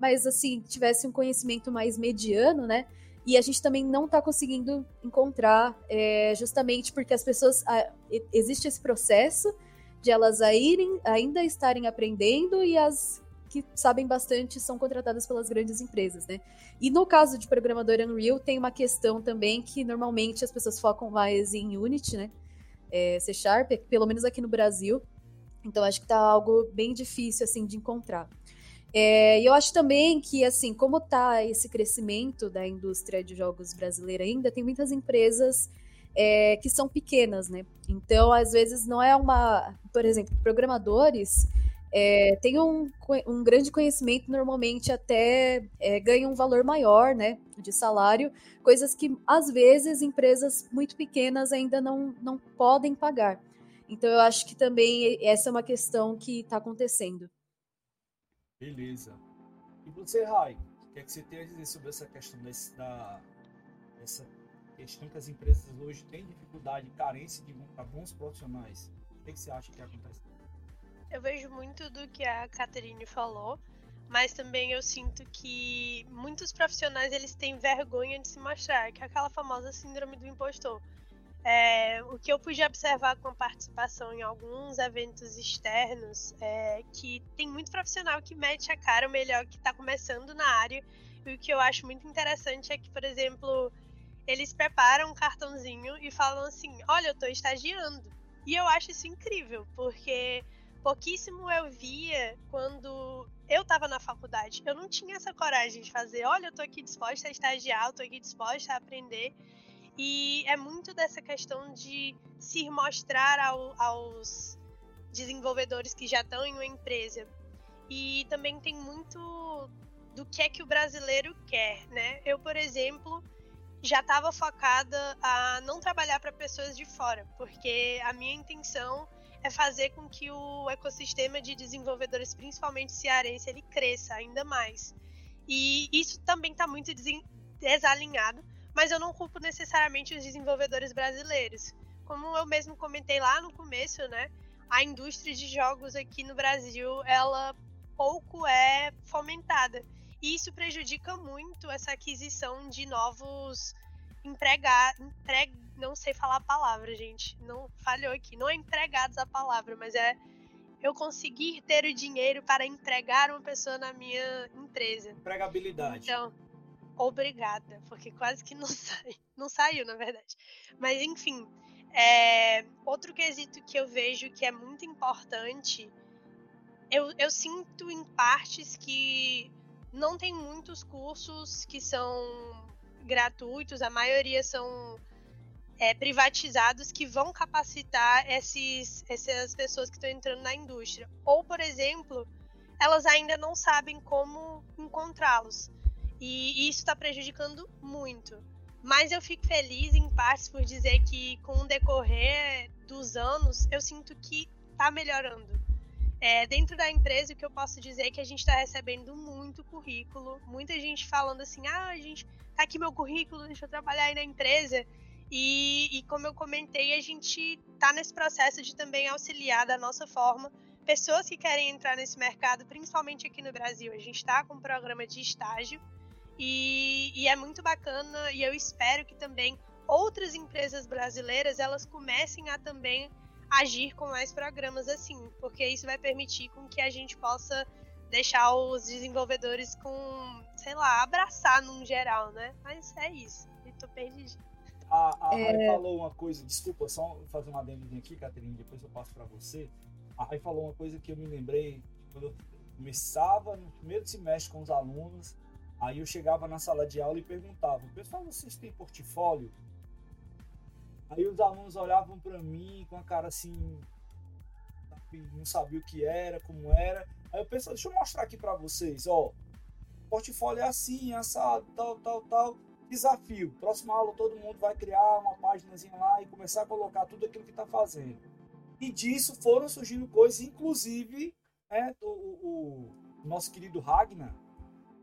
mas, assim, tivesse um conhecimento mais mediano, né? E a gente também não está conseguindo encontrar, é, justamente porque as pessoas. A, existe esse processo de elas irem, ainda estarem aprendendo e as que sabem bastante são contratadas pelas grandes empresas, né? E no caso de programador Unreal, tem uma questão também que normalmente as pessoas focam mais em Unity, né? É, C Sharp, pelo menos aqui no Brasil. Então acho que tá algo bem difícil assim de encontrar. É, e eu acho também que, assim, como tá esse crescimento da indústria de jogos brasileira ainda, tem muitas empresas é, que são pequenas, né? Então, às vezes, não é uma. Por exemplo, programadores é, têm um, um grande conhecimento, normalmente até é, ganham um valor maior, né? De salário, coisas que, às vezes, empresas muito pequenas ainda não, não podem pagar. Então, eu acho que também essa é uma questão que está acontecendo. Beleza. E você, Rai, o que, é que você tem a dizer sobre essa questão desse, da, dessa questão que as empresas hoje têm dificuldade, carência de bons profissionais. O que, você acha que acontece? Eu vejo muito do que a Caterine falou, mas também eu sinto que muitos profissionais eles têm vergonha de se mostrar, que é aquela famosa síndrome do impostor. É, o que eu pude observar com a participação em alguns eventos externos é que tem muito profissional que mete a cara, o melhor que está começando na área. E o que eu acho muito interessante é que, por exemplo, eles preparam um cartãozinho e falam assim: Olha, eu tô estagiando. E eu acho isso incrível, porque pouquíssimo eu via quando eu tava na faculdade. Eu não tinha essa coragem de fazer: Olha, eu tô aqui disposta a estagiar, eu tô aqui disposta a aprender. E é muito dessa questão de se mostrar ao, aos desenvolvedores que já estão em uma empresa. E também tem muito do que é que o brasileiro quer, né? Eu, por exemplo, já estava focada a não trabalhar para pessoas de fora, porque a minha intenção é fazer com que o ecossistema de desenvolvedores, principalmente cearense, ele cresça ainda mais. E isso também está muito desalinhado, mas eu não culpo necessariamente os desenvolvedores brasileiros. Como eu mesmo comentei lá no começo, né? A indústria de jogos aqui no Brasil, ela pouco é fomentada. E isso prejudica muito essa aquisição de novos empregados. Empreg... Não sei falar a palavra, gente. Não falhou aqui. Não é empregados a palavra, mas é eu conseguir ter o dinheiro para empregar uma pessoa na minha empresa. Empregabilidade. Então, obrigada, porque quase que não sai. Não saiu, na verdade. Mas enfim, é... outro quesito que eu vejo que é muito importante, eu, eu sinto em partes que não tem muitos cursos que são gratuitos, a maioria são é, privatizados que vão capacitar esses, essas pessoas que estão entrando na indústria. Ou, por exemplo, elas ainda não sabem como encontrá-los. E, isso está prejudicando muito. Mas eu fico feliz, em parte, por dizer que com o decorrer dos anos, eu sinto que está melhorando. É, dentro da empresa, o que eu posso dizer é que a gente está recebendo muito currículo, muita gente falando assim, ah, a gente tá aqui meu currículo, deixa eu trabalhar aí na empresa. E, e como eu comentei, a gente está nesse processo de também auxiliar da nossa forma pessoas que querem entrar nesse mercado, principalmente aqui no Brasil. A gente está com um programa de estágio e, e é muito bacana e eu espero que também outras empresas brasileiras elas comecem a também agir com mais programas assim, porque isso vai permitir com que a gente possa deixar os desenvolvedores com, sei lá, abraçar num geral, né? Mas é isso, eu tô perdido. A, a é... Rai falou uma coisa, desculpa, só fazer uma adendo aqui, Caterine, depois eu passo para você. A Rai falou uma coisa que eu me lembrei quando eu começava no primeiro semestre com os alunos, aí eu chegava na sala de aula e perguntava, pessoal, vocês têm portfólio? Aí os alunos olhavam para mim com a cara assim, não sabia o que era, como era. Aí eu pensei, deixa eu mostrar aqui para vocês, ó. Portfólio é assim, assado, tal, tal, tal. Desafio. Próxima aula todo mundo vai criar uma páginazinha lá e começar a colocar tudo aquilo que está fazendo. E disso foram surgindo coisas, inclusive né, o, o, o nosso querido Ragnar,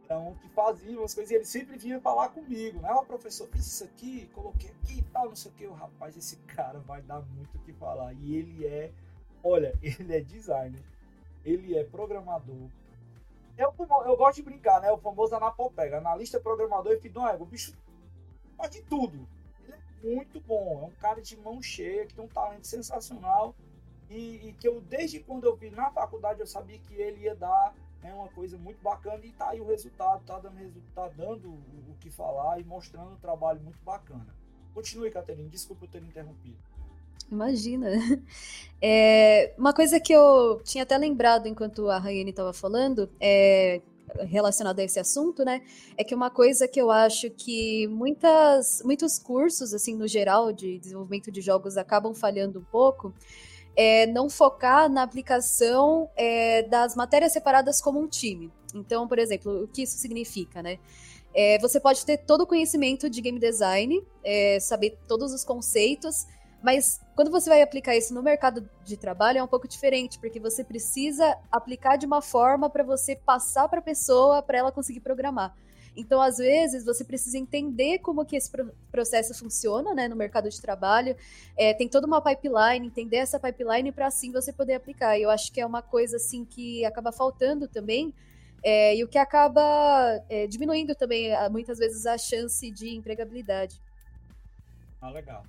então, que fazia umas coisas, e ele sempre vinha falar comigo, né? Ó, oh, professor, fiz isso aqui, coloquei aqui e tal, não sei o que. O rapaz, esse cara vai dar muito o que falar. E ele é, olha, ele é designer, ele é programador. Eu, eu gosto de brincar, né? O famoso anapopega, analista, programador e filho O bicho faz de tudo. Ele é muito bom, é um cara de mão cheia, que tem um talento sensacional. E, e que eu, desde quando eu vi na faculdade, eu sabia que ele ia dar é uma coisa muito bacana e tá aí o resultado, tá dando, tá dando o, que falar e mostrando um trabalho muito bacana. Continue, Caterine, desculpa eu ter interrompido. Imagina. É, uma coisa que eu tinha até lembrado enquanto a Rayane estava falando, é, relacionada a esse assunto, né? É que uma coisa que eu acho que muitas, muitos cursos, assim, no geral, de desenvolvimento de jogos acabam falhando um pouco, é não focar na aplicação é, das matérias separadas como um time. Então, por exemplo, o que isso significa, né? É, você pode ter todo o conhecimento de game design, é, saber todos os conceitos, mas quando você vai aplicar isso no mercado de trabalho é um pouco diferente, porque você precisa aplicar de uma forma para você passar para a pessoa para ela conseguir programar. Então, às vezes, você precisa entender como que esse processo funciona né, no mercado de trabalho. É, tem toda uma pipeline, entender essa pipeline para assim você poder aplicar. E eu acho que é uma coisa assim que acaba faltando também. É, e o que acaba é, diminuindo também, muitas vezes, a chance de empregabilidade. Ah, legal.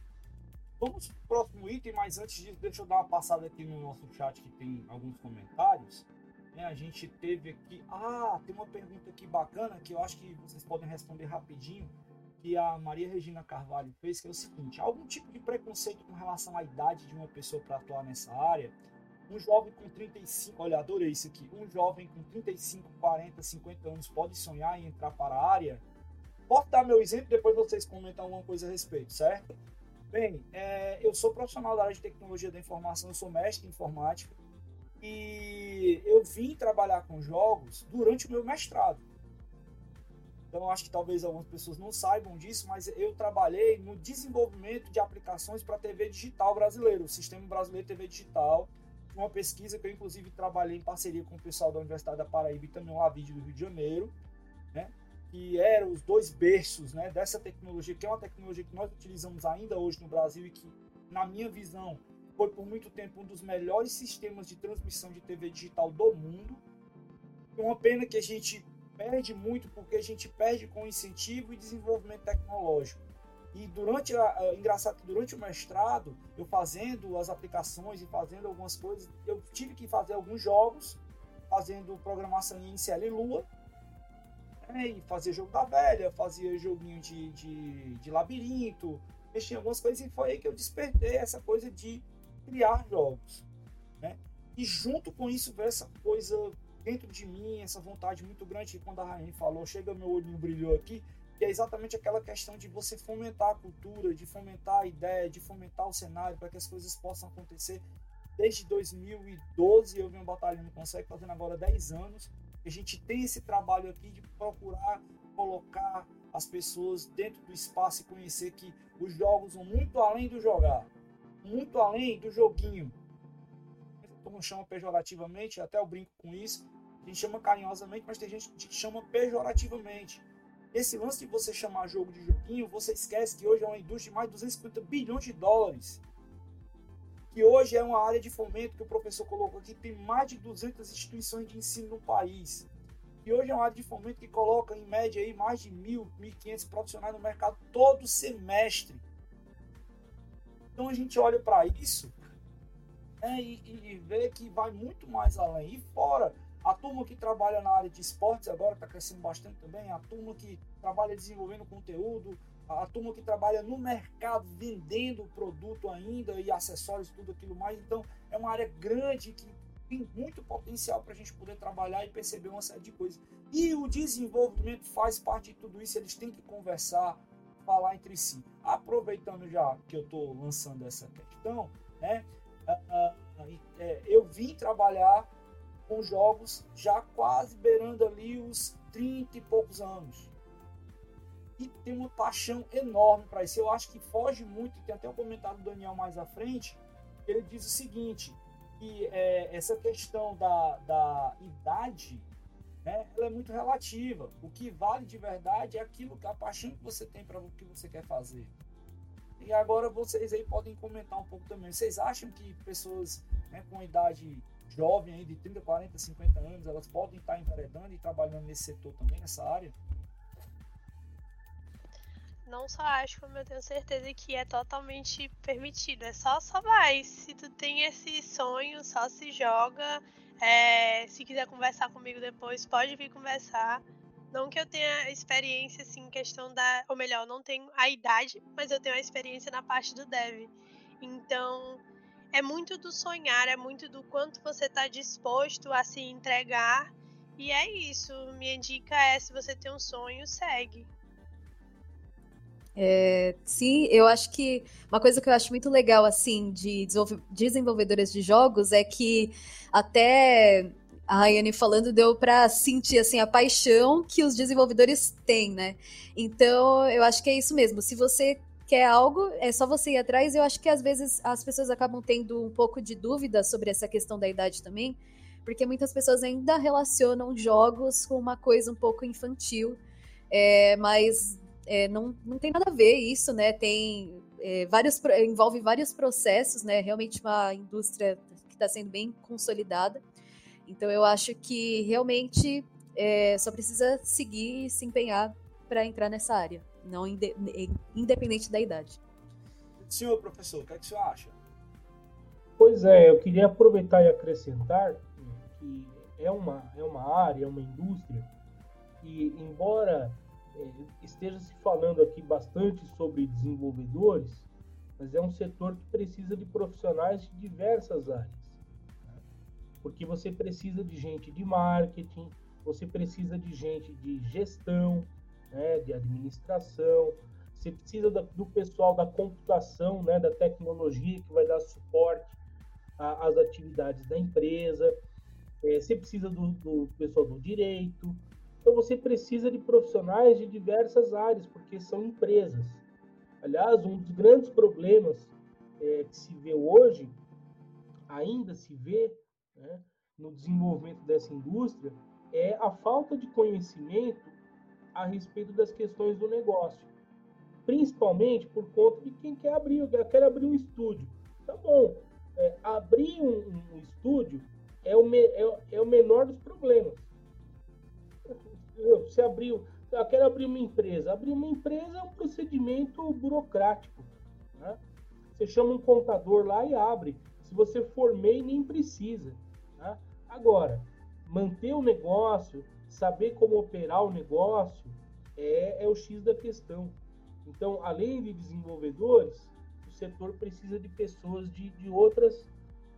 Vamos para o próximo item, mas antes disso, deixa eu dar uma passada aqui no nosso chat que tem alguns comentários. Né, a gente teve aqui. Ah, tem uma pergunta aqui bacana que eu acho que vocês podem responder rapidinho. Que a Maria Regina Carvalho fez, que é o seguinte: algum tipo de preconceito com relação à idade de uma pessoa para atuar nessa área? Um jovem com 35, olha, adorei isso aqui. Um jovem com 35, 40, 50 anos pode sonhar em entrar para a área? Posso dar meu exemplo, depois vocês comentam alguma coisa a respeito, certo? Bem, é, eu sou profissional da área de tecnologia da informação, eu sou mestre em informática e eu vim trabalhar com jogos durante o meu mestrado. Então, acho que talvez algumas pessoas não saibam disso, mas eu trabalhei no desenvolvimento de aplicações para TV digital brasileiro, o Sistema Brasileiro TV Digital, uma pesquisa que eu, inclusive, trabalhei em parceria com o pessoal da Universidade da Paraíba e também o Avide do Rio de Janeiro, né? que eram os dois berços né, dessa tecnologia, que é uma tecnologia que nós utilizamos ainda hoje no Brasil e que, na minha visão, foi por muito tempo um dos melhores sistemas de transmissão de TV digital do mundo. É uma pena que a gente perde muito porque a gente perde com incentivo e desenvolvimento tecnológico. E durante a, engraçado que durante o mestrado, eu fazendo as aplicações e fazendo algumas coisas, eu tive que fazer alguns jogos, fazendo programação em CL Lua, né, e fazia jogo da velha, fazia joguinho de, de, de labirinto, mexia algumas coisas, e foi aí que eu despertei essa coisa de criar jogos. Né? E junto com isso essa coisa dentro de mim, essa vontade muito grande, que quando a Rainha falou, chega meu olhinho brilhou aqui, que é exatamente aquela questão de você fomentar a cultura, de fomentar a ideia, de fomentar o cenário para que as coisas possam acontecer. Desde 2012 eu venho batalhando com você, fazendo agora 10 anos. A gente tem esse trabalho aqui de procurar colocar as pessoas dentro do espaço e conhecer que os jogos vão muito além do jogar muito além do joguinho. Como chama pejorativamente, até eu brinco com isso. A gente chama carinhosamente, mas tem gente que chama pejorativamente. Esse lance de você chamar jogo de joguinho, você esquece que hoje é uma indústria de mais de 250 bilhões de dólares. Que hoje é uma área de fomento que o professor colocou aqui, tem mais de 200 instituições de ensino no país. E hoje é uma área de fomento que coloca, em média, aí, mais de mil, 1.500 profissionais no mercado todo semestre. Então a gente olha para isso né, e, e, vê que vai muito mais além. E fora, a turma que trabalha na área de esportes agora está crescendo bastante também, a turma que trabalha desenvolvendo conteúdo, a, a turma que trabalha no mercado vendendo produto ainda e acessórios, tudo aquilo mais. Então é uma área grande que tem muito potencial para a gente poder trabalhar e perceber uma série de coisas. E o desenvolvimento faz parte de tudo isso, eles têm que conversar, falar entre si. Aproveitando já que eu estou lançando essa questão, né, é, eu vim trabalhar com jogos já quase beirando ali os 30 e poucos anos. e tem uma paixão enorme para isso. Eu acho que foge muito, tem até o um comentário do Daniel mais à frente, ele diz o seguinte, que é, essa questão da, da idade, né, ela é muito relativa. O que vale de verdade é aquilo, a paixão que você tem para o que você quer fazer. E agora vocês aí podem comentar um pouco também. Vocês acham que pessoas né, com idade jovem aí de 30, 40, 50 anos, elas podem estar enveredando e trabalhando nesse setor também, nessa área? Não só acho, como eu tenho certeza que é totalmente permitido. É só, só vai. Se tu tem esse sonho, só se joga. É, se quiser conversar comigo depois, pode vir conversar. Não que eu tenha experiência, assim, em questão da. Ou melhor, não tenho a idade, mas eu tenho a experiência na parte do dev. Então, é muito do sonhar, é muito do quanto você está disposto a se entregar. E é isso. Minha dica é: se você tem um sonho, segue. É, sim, eu acho que uma coisa que eu acho muito legal assim de desenvolvedores de jogos é que até a Rayane falando deu para sentir assim a paixão que os desenvolvedores têm, né? Então, eu acho que é isso mesmo. Se você quer algo, é só você ir atrás. Eu acho que às vezes as pessoas acabam tendo um pouco de dúvida sobre essa questão da idade também, porque muitas pessoas ainda relacionam jogos com uma coisa um pouco infantil. É, mas é, não, não tem nada a ver isso, né? Tem é, vários envolve vários processos, né? Realmente uma indústria que está sendo bem consolidada. Então eu acho que realmente é, só precisa seguir e se empenhar para entrar nessa área, não inde independente da idade. Senhor professor, o que, é que o senhor acha? Pois é, eu queria aproveitar e acrescentar que é uma, é uma área, é uma indústria que, embora esteja se falando aqui bastante sobre desenvolvedores, mas é um setor que precisa de profissionais de diversas áreas. Né? Porque você precisa de gente de marketing, você precisa de gente de gestão, né, de administração, você precisa do pessoal da computação, né, da tecnologia que vai dar suporte às atividades da empresa, é, você precisa do, do pessoal do direito, então você precisa de profissionais de diversas áreas, porque são empresas. Aliás, um dos grandes problemas é, que se vê hoje, ainda se vê né, no desenvolvimento dessa indústria, é a falta de conhecimento a respeito das questões do negócio. Principalmente por conta de quem quer abrir, quer abrir um estúdio. Tá bom, é, abrir um, um, estúdio é o, me, é, é o menor dos problemas você abriu, eu quero abrir uma empresa. Abrir uma empresa é um procedimento burocrático. Né? Você chama um contador lá e abre. Se você for MEI, nem precisa. Né? Agora, manter o negócio, saber como operar o negócio, é, é o X da questão. Então, além de desenvolvedores, o setor precisa de pessoas de, de outras,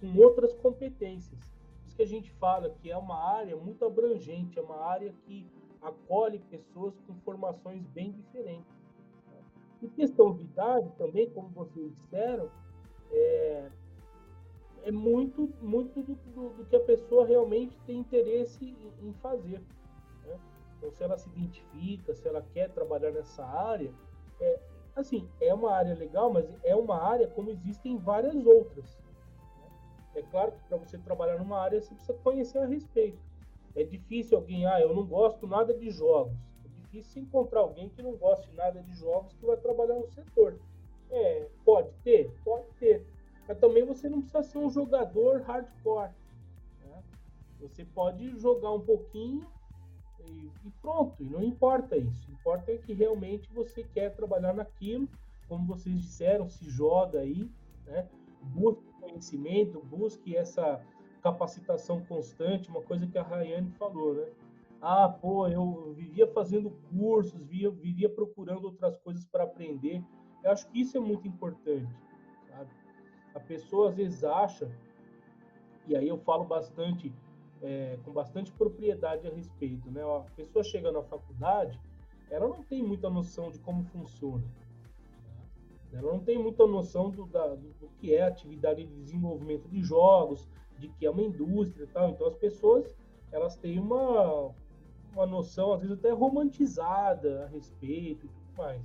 com outras competências. Isso que a gente fala que é uma área muito abrangente, é uma área que acolhe pessoas com formações bem diferentes. Em questão de idade, também, como vocês disseram, é, é muito, muito do, do, do, que a pessoa realmente tem interesse em, em fazer. Né? Então, se ela se identifica, se ela quer trabalhar nessa área, é, assim, é uma área legal, mas é uma área como existem várias outras. Né? É claro que para você trabalhar numa área, você precisa conhecer a respeito. É difícil alguém, ah, eu não gosto nada de jogos. É difícil encontrar alguém que não goste nada de jogos que vai trabalhar no setor. É, pode ter? Pode ter. Mas também você não precisa ser um jogador hardcore. Né? Você pode jogar um pouquinho e, e, pronto, e não importa isso. Importa é que realmente você quer trabalhar naquilo, como vocês disseram, se joga aí, né? busque conhecimento, busque essa capacitação constante, uma coisa que a Rayane falou, né? Ah, pô, eu vivia fazendo cursos, vivia, vivia procurando outras coisas para aprender. Eu acho que isso é muito importante, sabe? A pessoa às vezes acha, e aí eu falo bastante, é, com bastante propriedade a respeito, né? A pessoa chega na faculdade, ela não tem muita noção de como funciona. Tá? Ela não tem muita noção do, da, do, do que é atividade de desenvolvimento de jogos, de que é uma indústria e tal. Então as pessoas elas têm uma, uma noção, às vezes até romantizada a respeito. mais.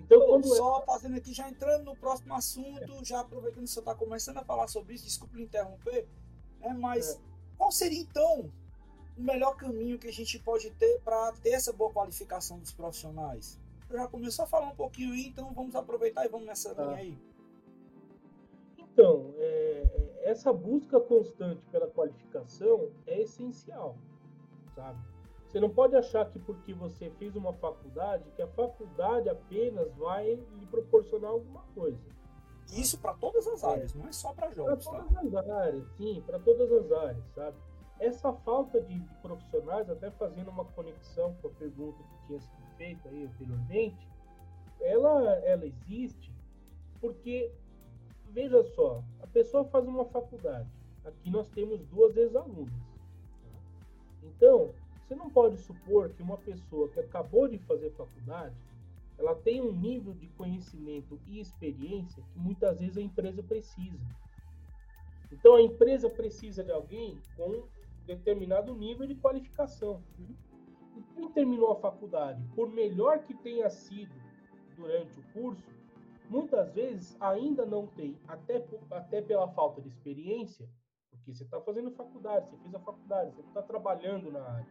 Então, quando só é... fazendo aqui, já entrando no próximo assunto, já aproveitando que você está começando a falar sobre isso, desculpe interromper, né, mas é. qual seria então o melhor caminho que a gente pode ter para ter essa boa qualificação dos profissionais? Já começou a falar um pouquinho aí, então vamos aproveitar e vamos nessa tá. linha aí. Então, é, é, essa busca constante pela qualificação é essencial, sabe? Você não pode achar que porque você fez uma faculdade, que a faculdade apenas vai lhe proporcionar alguma coisa. Isso para todas as é. áreas, é. não é só para jogos. Para todas tá? as áreas, sim, para todas as áreas, sabe? Essa falta de, de, profissionais, até fazendo uma conexão com a pergunta que tinha sido feita aí anteriormente, ela, ela existe porque, veja só, pessoa faz uma faculdade. Aqui nós temos duas ex-alunas. Tá? Então, você não pode supor que uma pessoa que acabou de fazer faculdade, ela tem um nível de conhecimento e experiência que muitas vezes a empresa precisa. Então a empresa precisa de alguém com determinado nível de qualificação. E quem terminou a faculdade, por melhor que tenha sido durante o curso, muitas vezes ainda não tem, até, até pela falta de experiência, porque você está fazendo faculdade, você fez a faculdade, você está trabalhando na área.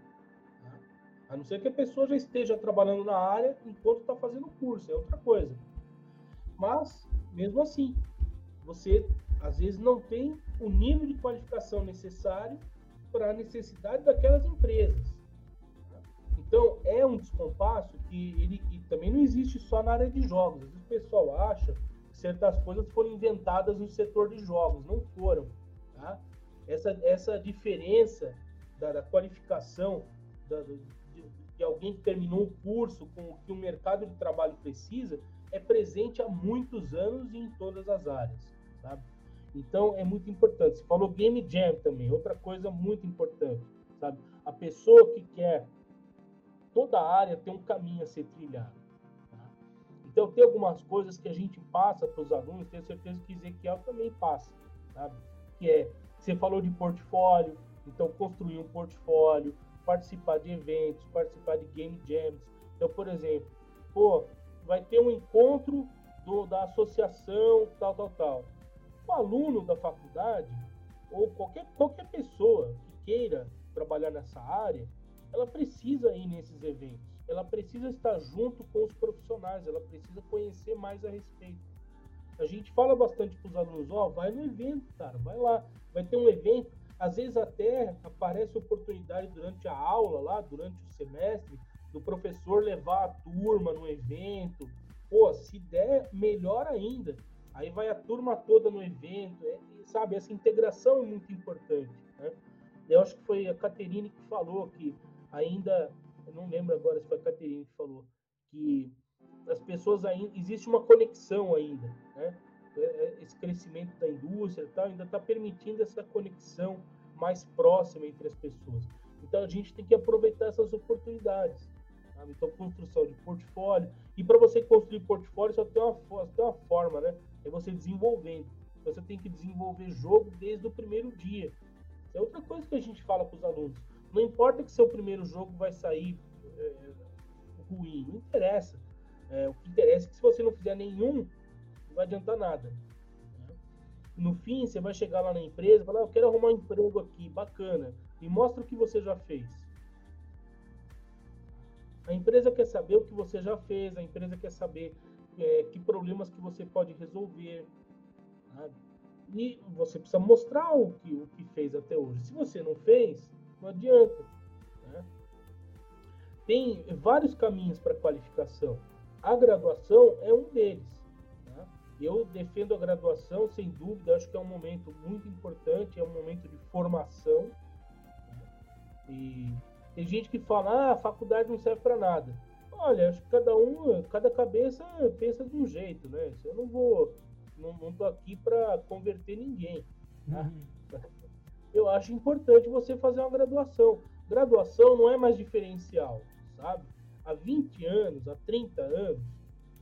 A não ser que a pessoa já esteja trabalhando na área enquanto está fazendo o curso, é outra coisa. Mas, mesmo assim, você às vezes não tem o nível de qualificação necessário para a necessidade daquelas empresas. Então, é um descompasso que ele e também não existe só na área de jogos. O pessoal acha que certas coisas foram inventadas no setor de jogos. Não foram. Tá? Essa, essa diferença da, da qualificação da, de alguém que terminou o curso com o que o mercado de trabalho precisa é presente há muitos anos e em todas as áreas, sabe? Então é muito importante. Você falou game jam também, outra coisa muito importante, sabe? A pessoa que quer toda área tem um caminho a ser trilhado. Tá? Então tem algumas coisas que a gente passa para os alunos, tenho certeza que Ezequiel também passa, sabe? Que é, você falou de portfólio, então construir um portfólio, participar de eventos, participar de game jams. Então, por exemplo, pô, vai ter um encontro do, da associação, tal, tal, tal. O aluno da faculdade, ou qualquer, qualquer pessoa que queira trabalhar nessa área, ela precisa ir nesses eventos. Ela precisa estar junto com os profissionais, ela precisa conhecer mais a respeito. A gente fala bastante para os alunos, ó, oh, vai no evento, cara, vai lá. Vai ter um evento, às vezes até aparece oportunidade durante a aula, lá durante o semestre, do professor levar a turma no evento. Pô, se der, melhor ainda. Aí vai a turma toda no evento, é, sabe? Essa integração é muito importante. Né? Eu acho que foi a Caterine que falou que ainda, eu não lembro agora se foi a Caterine que falou, que as pessoas ainda, existe uma conexão ainda, né? É, é, esse crescimento da indústria tal, ainda está permitindo essa conexão mais próxima entre as pessoas. Então a gente tem que aproveitar essas oportunidades. Então, construção de portfólio. E para você construir portfólio, só tem, uma, tem uma forma, né? É você desenvolvendo. Você tem que desenvolver jogo desde o primeiro dia. É outra coisa que a gente fala para os alunos. Não importa que seu primeiro jogo vai sair é, ruim, não interessa. É, o que interessa é que se você não fizer nenhum, vai adiantar nada. Né? No fim, você vai chegar lá na empresa e falar: Eu quero arrumar um emprego aqui, bacana. Me mostra o que você já fez. A empresa quer saber o que você já fez, a empresa quer saber é, que problemas que você pode resolver. Sabe? E você precisa mostrar o que, o que fez até hoje. Se você não fez, não adianta. Né? Tem vários caminhos para qualificação. A graduação é um deles. Eu defendo a graduação, sem dúvida, acho que é um momento muito importante, é um momento de formação. Né? E tem gente que fala, ah, a faculdade não serve para nada. Olha, acho que cada um, cada cabeça pensa de um jeito, né? Eu não vou, não, não aqui para converter ninguém. Tá? Uhum. Eu acho importante você fazer uma graduação. Graduação não é mais diferencial, sabe? Há 20 anos, há 30 anos,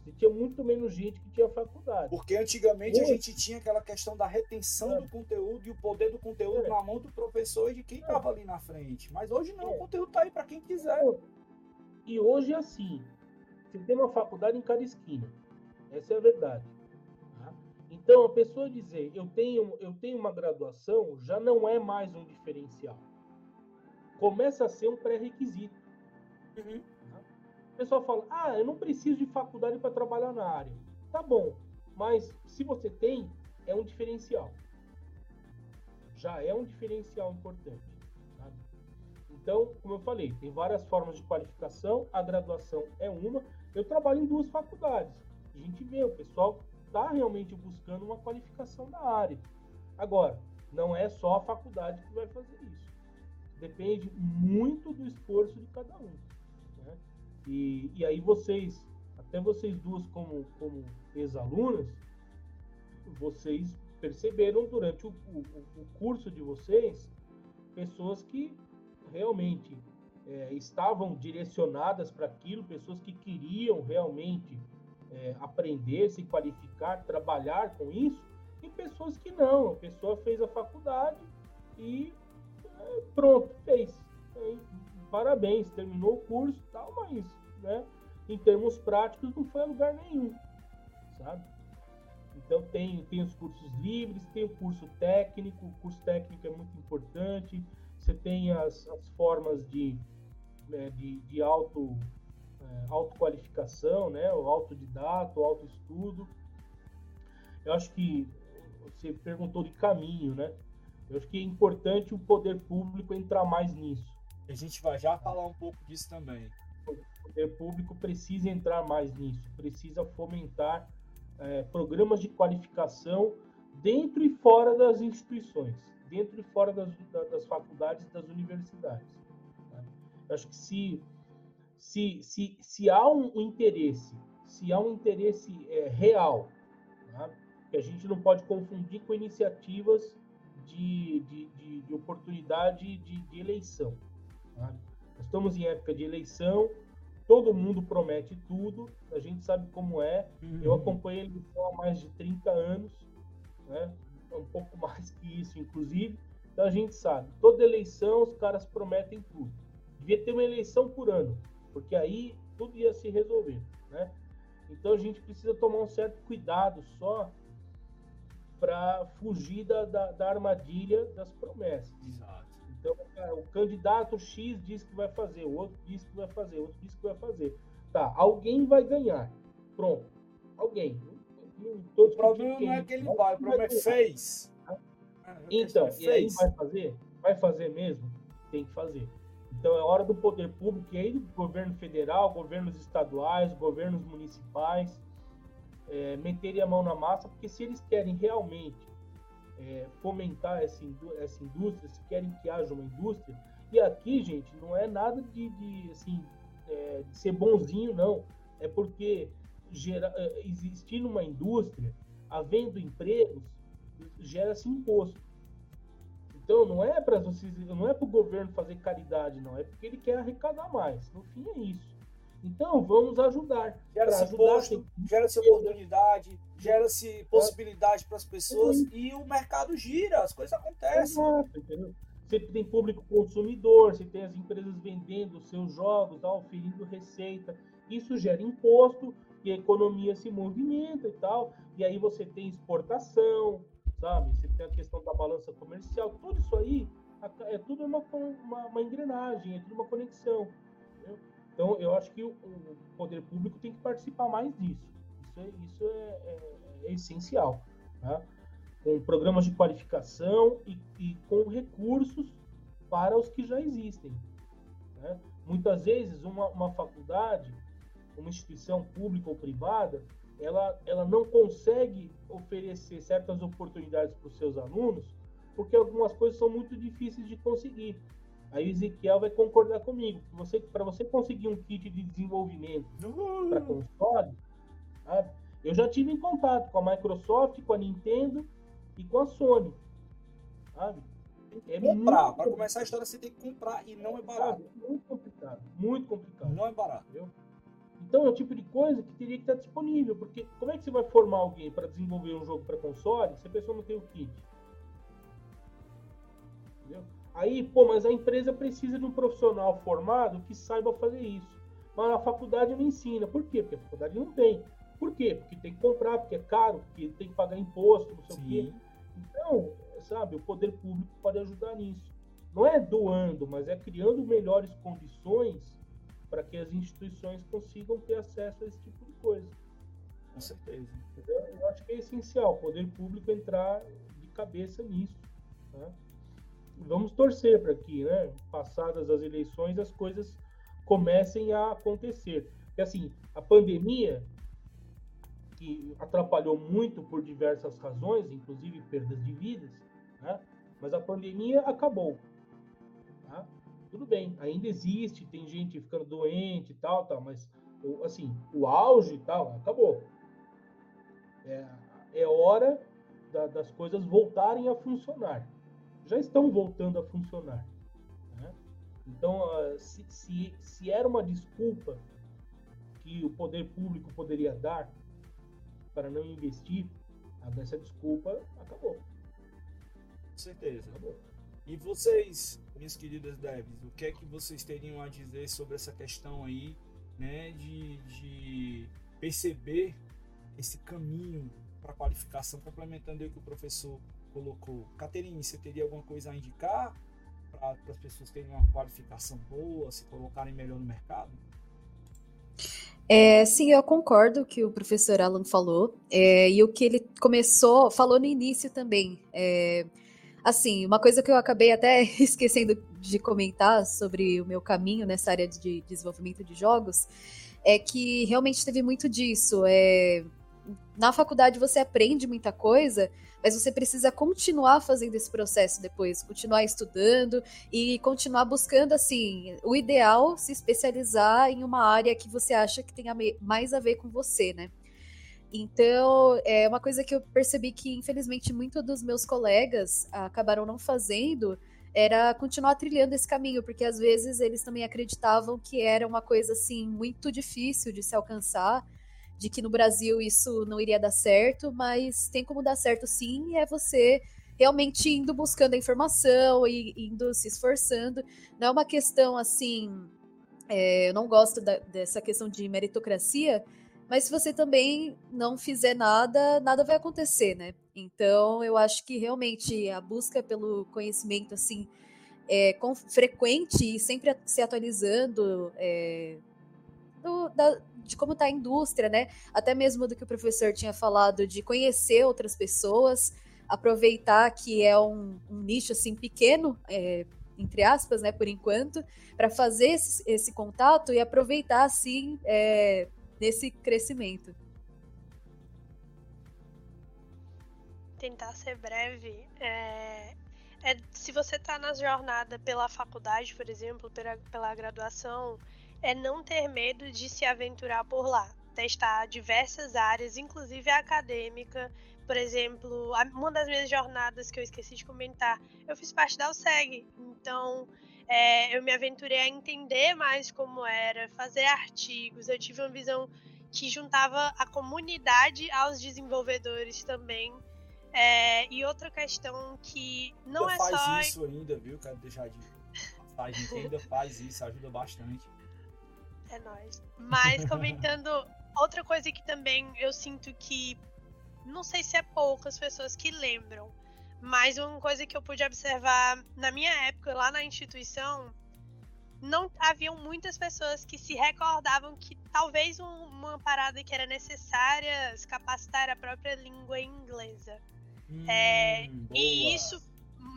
você tinha muito menos gente que tinha faculdade. Porque antigamente Hoje, a gente tinha aquela questão da retenção é. do conteúdo e o poder do conteúdo é. na mão do professor e de quem estava é. ali na frente. Mas hoje não, o é. conteúdo está aí para quem quiser. E hoje é assim. você tem uma faculdade em cada esquina. Essa é a verdade. Tá? Então, a pessoa dizer eu tenho, eu tenho uma graduação já não é mais um diferencial. Começa a ser um pré-requisito. Uhum. Tá? O pessoal fala: ah, eu não preciso de faculdade para trabalhar na área. Tá bom, mas se você tem, é um diferencial. Já é um diferencial importante. Sabe? Então, como eu falei, tem várias formas de qualificação, a graduação é uma. Eu trabalho em duas faculdades. A gente vê, o pessoal está realmente buscando uma qualificação na área. Agora, não é só a faculdade que vai fazer isso. Depende muito do esforço de cada um. Né? E, e aí vocês, até vocês duas como, como ex-alunas, vocês perceberam durante o, o, o, curso de vocês pessoas que realmente é, estavam direcionadas para aquilo, pessoas que queriam realmente é, aprender, se qualificar, trabalhar com isso, e pessoas que não. A pessoa fez a faculdade e é, pronto, fez. parabéns, terminou o curso tal, mas né, em termos práticos não foi a lugar nenhum, sabe? Então tem, tem os cursos livres, tem o curso técnico, o curso técnico é muito importante, você tem as, as formas de, né, de, de auto, é, autoqualificação, né, o autodidata, o autoestudo. Eu acho que você perguntou de caminho, né? Eu acho que é importante o poder público entrar mais nisso. A gente vai já falar um pouco disso também. O poder público precisa entrar mais nisso, precisa fomentar é, programas de qualificação dentro e fora das instituições, dentro e fora das, das faculdades e das universidades. Né? Eu acho que se, se, se, se há um, interesse, se há um interesse é, real, né? que a gente não pode confundir com iniciativas de, de, de, de oportunidade de, de eleição. Né? Nós estamos em época de eleição, todo mundo promete tudo, a gente sabe como é. Uhum. Eu acompanhei ele há mais de 30 anos, né? um pouco mais que isso, inclusive. Então a gente sabe, toda eleição os caras prometem tudo. Devia ter uma eleição por ano, porque aí tudo ia se resolver, né? Então a gente precisa tomar um certo cuidado só para fugir da, da, da, armadilha das promessas. Exato. Então, o candidato X diz que vai fazer, o outro diz que vai fazer, o outro diz que vai fazer. Tá, alguém vai ganhar. Pronto. Alguém. o problema não é que ele vai, o problema é fez. Ah, então, e aí vai fazer? Vai fazer mesmo? Tem que fazer. Então é hora do poder público, e aí do governo federal, governos estaduais, governos municipais, é, meterem a mão na massa, porque se eles querem realmente é, fomentar essa, essa indústria, se querem que haja uma indústria. E aqui, gente, não é nada de, de assim, é, de ser bonzinho, não. É porque gera, é, existindo uma indústria, havendo empregos, gera-se imposto. Então não é para não é para o governo fazer caridade, não. É porque ele quer arrecadar mais. No fim é isso. Então, vamos ajudar. Gera-se posto, gera-se oportunidade, gera-se possibilidade para as pessoas é. e o mercado gira, as coisas acontecem. Exato, entendeu? Você tem público consumidor, você tem as empresas vendendo seus jogos, oferindo receita. Isso gera imposto e a economia se movimenta e tal. E aí você tem exportação, sabe? Você tem a questão da balança comercial. Tudo isso aí é tudo uma, uma, uma engrenagem, é tudo uma conexão. Entendeu? Então, eu acho que o, o poder público tem que participar mais disso. Isso é, isso é, é, é essencial. Tá? Com programas de qualificação e, e, com recursos para os que já existem. Né? Muitas vezes, uma, uma faculdade, uma instituição pública ou privada, ela, ela não consegue oferecer certas oportunidades para os seus alunos porque algumas coisas são muito difíceis de conseguir. Aí o Ezequiel vai concordar comigo. Você, para você conseguir um kit de desenvolvimento uhum. para console, sabe? eu já tive em contato com a Microsoft, com a Nintendo e com a Sony. Sabe? É comprar. Para começar a história, você tem que comprar e não é barato. Sabe? Muito complicado. Muito complicado. Não é barato. Entendeu? Então é o tipo de coisa que teria que estar disponível. Porque como é que você vai formar alguém para desenvolver um jogo para console se a pessoa não tem o kit? Entendeu? Aí, pô, mas a empresa precisa de um profissional formado que saiba fazer isso. mas a faculdade não ensina. Por quê? Porque a faculdade não tem. Por quê? Porque tem que comprar, porque é caro, porque tem que pagar imposto, não sei Sim. o quê. Então, sabe, o poder público pode ajudar nisso. Não é doando, mas é criando melhores condições para que as instituições consigam ter acesso a esse tipo de coisa. Com certeza. Entendeu? Eu acho que é essencial o poder público entrar de cabeça nisso. Tá? Vamos torcer para que, né, passadas as eleições, as coisas comecem a acontecer. E assim, a pandemia, que atrapalhou muito por diversas razões, inclusive perdas de vidas, né? mas a pandemia acabou. Tudo bem, ainda existe, tem gente ficando doente e tal, tal, mas assim, o auge e tal, acabou. É, é hora da, das coisas voltarem a funcionar. Já estão voltando a funcionar. Né? Então, uh, se, se, se era uma desculpa que o poder público poderia dar para não investir, essa desculpa acabou. Com certeza. Acabou. E vocês, minhas queridas devs, o que é que vocês teriam a dizer sobre essa questão aí, né, de, de perceber esse caminho para qualificação, complementando o que o professor colocou. Caterine, você teria alguma coisa a indicar para as pessoas terem uma qualificação boa, se colocarem melhor no mercado? É, sim, eu concordo que o professor Alan falou é, e o que ele começou, falou no início também. É, assim, uma coisa que eu acabei até esquecendo de comentar sobre o meu caminho nessa área de desenvolvimento de jogos é que realmente teve muito disso. É, na faculdade você aprende muita coisa, mas você precisa continuar fazendo esse processo depois, continuar estudando e continuar buscando, assim, o ideal se especializar em uma área que você acha que tenha mais a ver com você, né? Então, é uma coisa que eu percebi que, infelizmente, muitos dos meus colegas acabaram não fazendo era continuar trilhando esse caminho, porque às vezes eles também acreditavam que era uma coisa assim muito difícil de se alcançar de que no Brasil isso não iria dar certo, mas tem como dar certo sim, é você realmente indo buscando a informação e indo se esforçando. Não é uma questão assim. É, eu não gosto da, dessa questão de meritocracia, mas se você também não fizer nada, nada vai acontecer, né? Então eu acho que realmente a busca pelo conhecimento assim é com, frequente e sempre se atualizando é, do, da, de como está a indústria, né? Até mesmo do que o professor tinha falado de conhecer outras pessoas, aproveitar que é um, um nicho assim pequeno, é, entre aspas, né, por enquanto, para fazer esse, esse, contato e aproveitar assim é, nesse crescimento. Tentar ser breve. É, é se você está na jornada pela faculdade, por exemplo, pela, pela graduação, é não ter medo de se aventurar por lá, testar diversas áreas, inclusive a acadêmica. Por exemplo, uma das minhas jornadas que eu esqueci de comentar, eu fiz parte da USEG, então é, eu me aventurei a entender mais como era, fazer artigos, eu tive uma visão que juntava a comunidade aos desenvolvedores também. É, e outra questão que não ainda é faz só. faz isso ainda, viu? Quero deixar de. A gente ainda faz isso, ajuda bastante. É nóis. Mas comentando outra coisa que também eu sinto que não sei se é poucas pessoas que lembram, mas uma coisa que eu pude observar na minha época lá na instituição, não haviam muitas pessoas que se recordavam que talvez um, uma parada que era necessária se capacitar a própria língua inglesa. Hum, é, e isso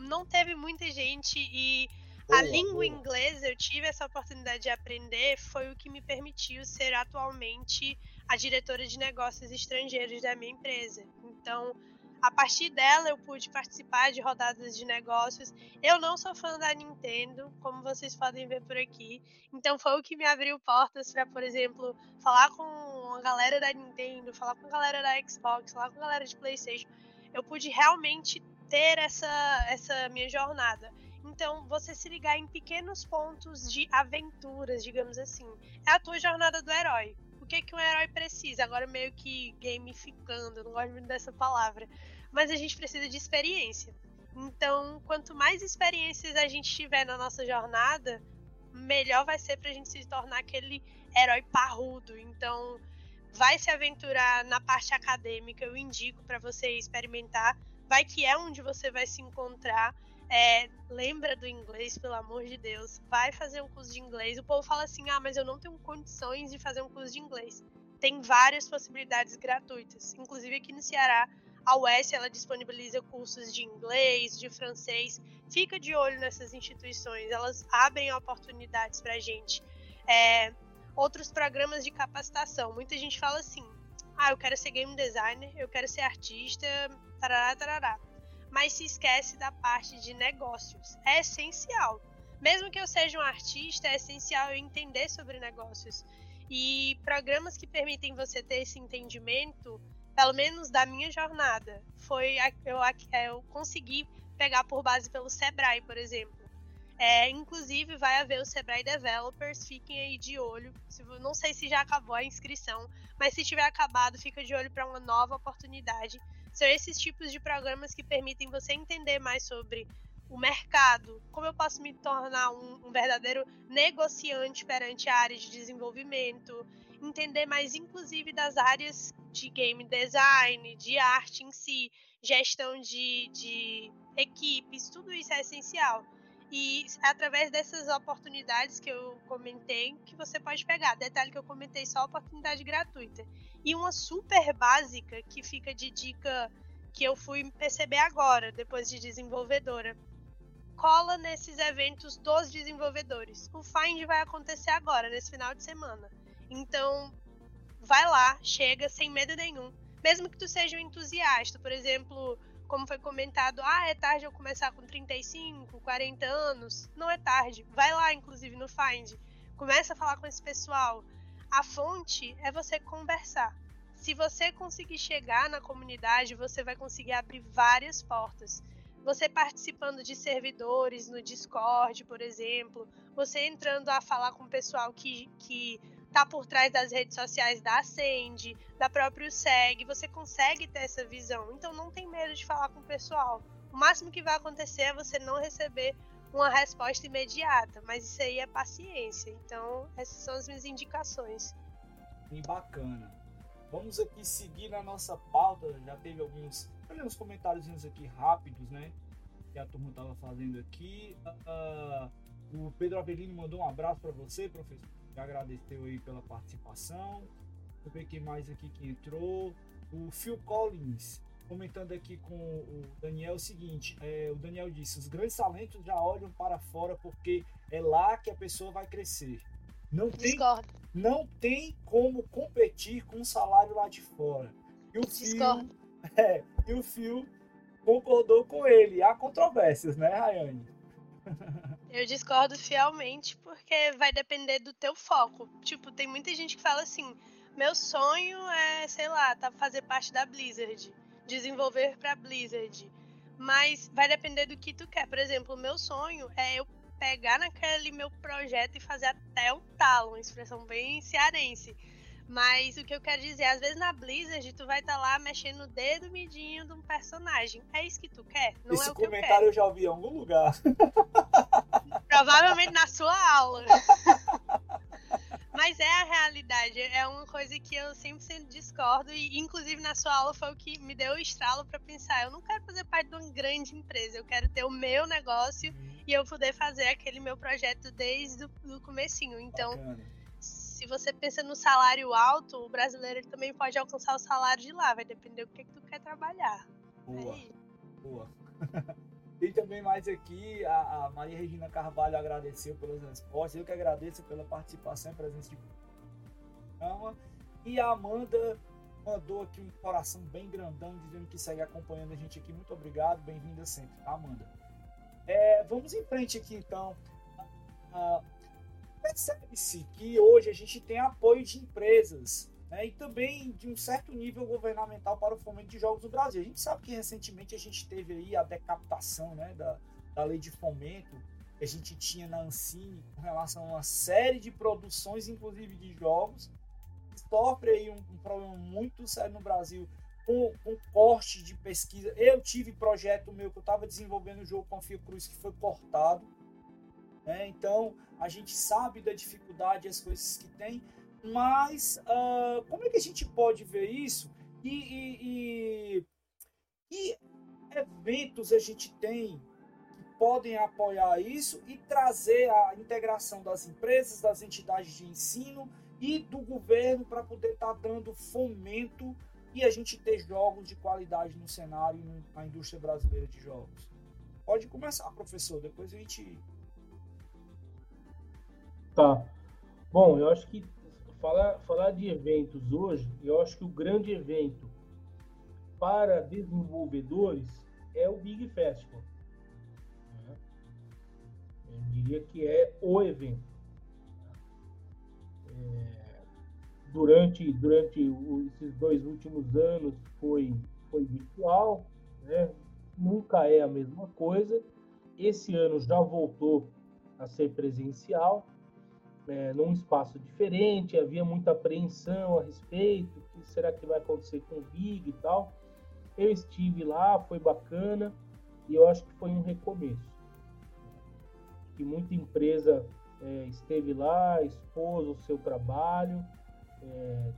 não teve muita gente e Boa, a língua boa. inglesa, eu tive essa oportunidade de aprender, foi o que me permitiu ser atualmente a diretora de negócios estrangeiros da minha empresa. Então, a partir dela, eu pude participar de rodadas de negócios. Eu não sou fã da Nintendo, como vocês podem ver por aqui. Então, foi o que me abriu portas para, por exemplo, falar com a galera da Nintendo, falar com a galera da Xbox, falar com a galera de PlayStation. Eu pude realmente ter essa, essa minha jornada. Então, você se ligar em pequenos pontos de aventuras, digamos assim. É a tua jornada do herói. Que, que um herói precisa? Agora, meio que gamificando, não gosto muito dessa palavra. Mas a gente precisa de experiência. Então, quanto mais experiências a gente tiver na nossa jornada, melhor vai ser pra gente se tornar aquele herói parrudo. Então, vai se aventurar na parte acadêmica, eu indico para você experimentar. Vai que é onde você vai se encontrar. É, lembra do inglês, pelo amor de Deus. Vai fazer um curso de inglês. O povo fala assim: ah, mas eu não tenho condições de fazer um curso de inglês. Tem várias possibilidades gratuitas. Inclusive aqui no Ceará, a UES ela disponibiliza cursos de inglês, de francês. Fica de olho nessas instituições, elas abrem oportunidades para a gente. É, outros programas de capacitação. Muita gente fala assim: ah, eu quero ser game designer, eu quero ser artista, tarará, tarará. Mas se esquece da parte de negócios. É essencial. Mesmo que eu seja um artista, é essencial eu entender sobre negócios. E programas que permitem você ter esse entendimento pelo menos da minha jornada, foi eu, é, eu consegui pegar por base pelo Sebrae, por exemplo. É, inclusive, vai haver o Sebrae Developers, fiquem aí de olho. Não sei se já acabou a inscrição, mas se tiver acabado, fica de olho para uma nova oportunidade. São esses tipos de programas que permitem você entender mais sobre o mercado, como eu posso me tornar um, um verdadeiro negociante perante a área de desenvolvimento, entender mais, inclusive, das áreas de game design, de arte em si, gestão de, de equipes, tudo isso é essencial. E é através dessas oportunidades que eu comentei que você pode pegar. Detalhe que eu comentei só oportunidade gratuita. E uma super básica que fica de dica que eu fui perceber agora, depois de desenvolvedora. Cola nesses eventos dos desenvolvedores. O Find vai acontecer agora, nesse final de semana. Então, vai lá, chega sem medo nenhum. Mesmo que tu seja um entusiasta, por exemplo, como foi comentado, ah, é tarde eu começar com 35, 40 anos. Não é tarde. Vai lá, inclusive, no Find. Começa a falar com esse pessoal. A fonte é você conversar. Se você conseguir chegar na comunidade, você vai conseguir abrir várias portas. Você participando de servidores no Discord, por exemplo, você entrando a falar com o pessoal que, que tá por trás das redes sociais da Ascend, da própria SEG, você consegue ter essa visão. Então não tem medo de falar com o pessoal. O máximo que vai acontecer é você não receber uma resposta imediata, mas isso aí é paciência. Então, essas são as minhas indicações. Bem bacana. Vamos aqui seguir na nossa pauta. Já teve alguns, alguns comentários aqui rápidos, né? Que a turma estava fazendo aqui. Uh, o Pedro Avelino mandou um abraço para você, professor agradeceu aí pela participação. Deixa eu ver quem mais aqui que entrou. O Phil Collins comentando aqui com o Daniel o seguinte: é, o Daniel disse, os grandes talentos já olham para fora porque é lá que a pessoa vai crescer. Não tem, não tem como competir com o salário lá de fora. E o Phil, é, e o Phil concordou com ele. Há controvérsias, né, Rayane? Eu discordo fielmente porque vai depender do teu foco. Tipo, tem muita gente que fala assim: meu sonho é, sei lá, tá fazer parte da Blizzard, desenvolver para Blizzard. Mas vai depender do que tu quer. Por exemplo, o meu sonho é eu pegar naquele meu projeto e fazer até o talo, uma expressão bem cearense. Mas o que eu quero dizer, às vezes na Blizzard tu vai estar tá lá mexendo o dedo midinho de um personagem. É isso que tu quer? Não Esse é o que comentário eu, eu, já ouvi em algum lugar. Provavelmente na sua aula. Mas é a realidade, é uma coisa que eu sempre discordo e inclusive na sua aula foi o que me deu o estralo para pensar, eu não quero fazer parte de uma grande empresa, eu quero ter o meu negócio uhum. e eu poder fazer aquele meu projeto desde o comecinho. Então, Bacana se você pensa no salário alto, o brasileiro também pode alcançar o salário de lá, vai depender do que, que tu quer trabalhar. Boa. É Boa. Tem também mais aqui, a, a, Maria Regina Carvalho agradeceu pelas respostas, eu que agradeço pela participação e presença de programa. E a Amanda mandou aqui um coração bem grandão, dizendo que segue acompanhando a gente aqui. Muito obrigado, bem-vinda sempre, tá, Amanda? É, vamos em frente aqui então. Uh, percebe-se que hoje a gente tem apoio de empresas né, e também de um certo nível governamental para o fomento de jogos no Brasil. A gente sabe que recentemente a gente teve aí a decapitação né, da, da lei de fomento que a gente tinha na Ancine com relação a uma série de produções, inclusive de jogos, sofre aí um, um problema muito sério no Brasil com, com corte de pesquisa. Eu tive projeto meu que eu estava desenvolvendo o jogo com a Fiocruz que foi cortado Né? Então, a gente sabe da dificuldade as coisas que tem, mas uh, como é que a gente pode ver isso? E, e, e, e eventos a gente tem que podem apoiar isso e trazer a integração das empresas, das entidades de ensino e do governo para poder estar tá dando fomento e a gente ter jogos de qualidade no cenário na indústria brasileira de jogos. Pode começar, professor, depois a gente. Tá. Bom, eu acho que falar, falar de eventos hoje, eu acho que o grande evento para desenvolvedores é o Big Festival. Né? Eu diria que é o evento. É, durante durante esses dois últimos anos foi, foi virtual, né? nunca é a mesma coisa. Esse ano já voltou a ser presencial é, num espaço diferente, havia muita apreensão a respeito, o que será que vai acontecer com o Big e tal. Eu estive lá, foi bacana, e eu acho que foi um recomeço. Que muita empresa é, esteve lá, expôs o seu trabalho, é,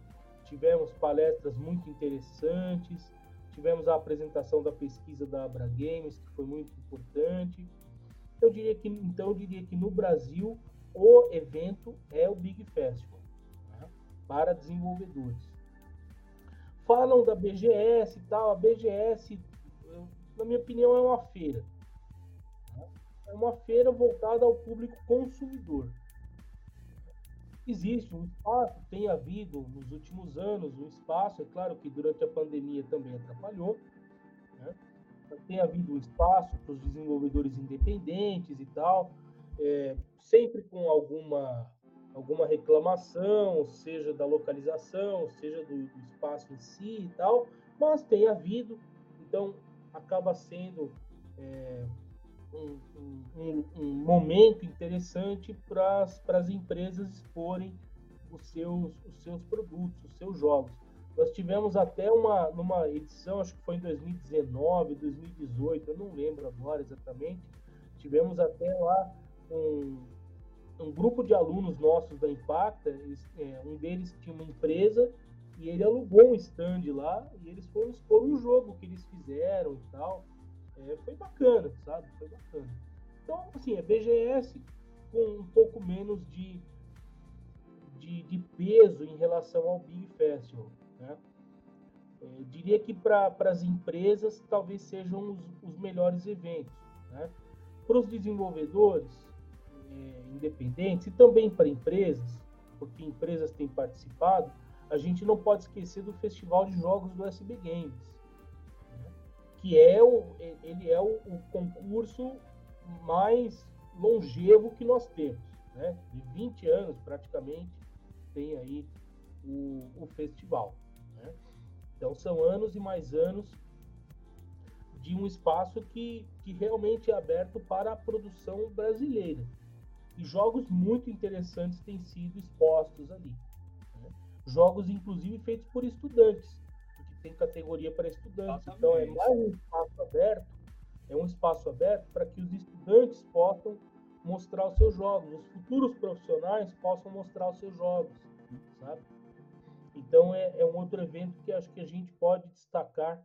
tivemos palestras muito interessantes, tivemos a apresentação da pesquisa da Abra Games, que foi muito importante. Eu diria que, então, eu diria que no Brasil o evento é o Big Festival né, para desenvolvedores. Falam da BGS e tal, a BGS, na minha opinião, é uma feira. Né, é uma feira voltada ao público consumidor. Existe um espaço, tem havido nos últimos anos um espaço, é claro que durante a pandemia também atrapalhou, né? tem havido um espaço para os desenvolvedores independentes e tal, é, sempre com alguma, alguma reclamação, seja da localização, seja do, do espaço em si e tal, mas tem havido, então acaba sendo é, um, um, um, momento interessante para as empresas exporem os seus, os seus produtos, os seus jogos. Nós tivemos até uma numa edição, acho que foi em 2019, 2018, eu não lembro agora exatamente, tivemos até lá um, um grupo de alunos nossos da Impacta, é, um deles tinha uma empresa e ele alugou um stand lá e eles foram expor um jogo que eles fizeram e tal. É, foi bacana, sabe? Foi bacana. Então, assim, é BGS com um pouco menos de, de, de peso em relação ao Big Festival, né? É, diria que para as empresas talvez sejam os, os melhores eventos. Né? Para os desenvolvedores, é, independentes e também para empresas, porque empresas têm participado, a gente não pode esquecer do Festival de Jogos do SB Games, né? que é o, ele é o, o, concurso mais longevo que nós temos, né? de 20 anos praticamente tem aí o, o festival. Né? Então são anos e mais anos de um espaço que, que realmente é aberto para a produção brasileira. E jogos muito interessantes têm sido expostos ali. Né? Jogos, inclusive, feitos por estudantes, porque tem categoria para estudantes. Exatamente. Então, é mais um espaço aberto, é um espaço aberto para que os estudantes possam mostrar os seus jogos, os futuros profissionais possam mostrar os seus jogos, sabe? Então, é, é um outro evento que acho que a gente pode destacar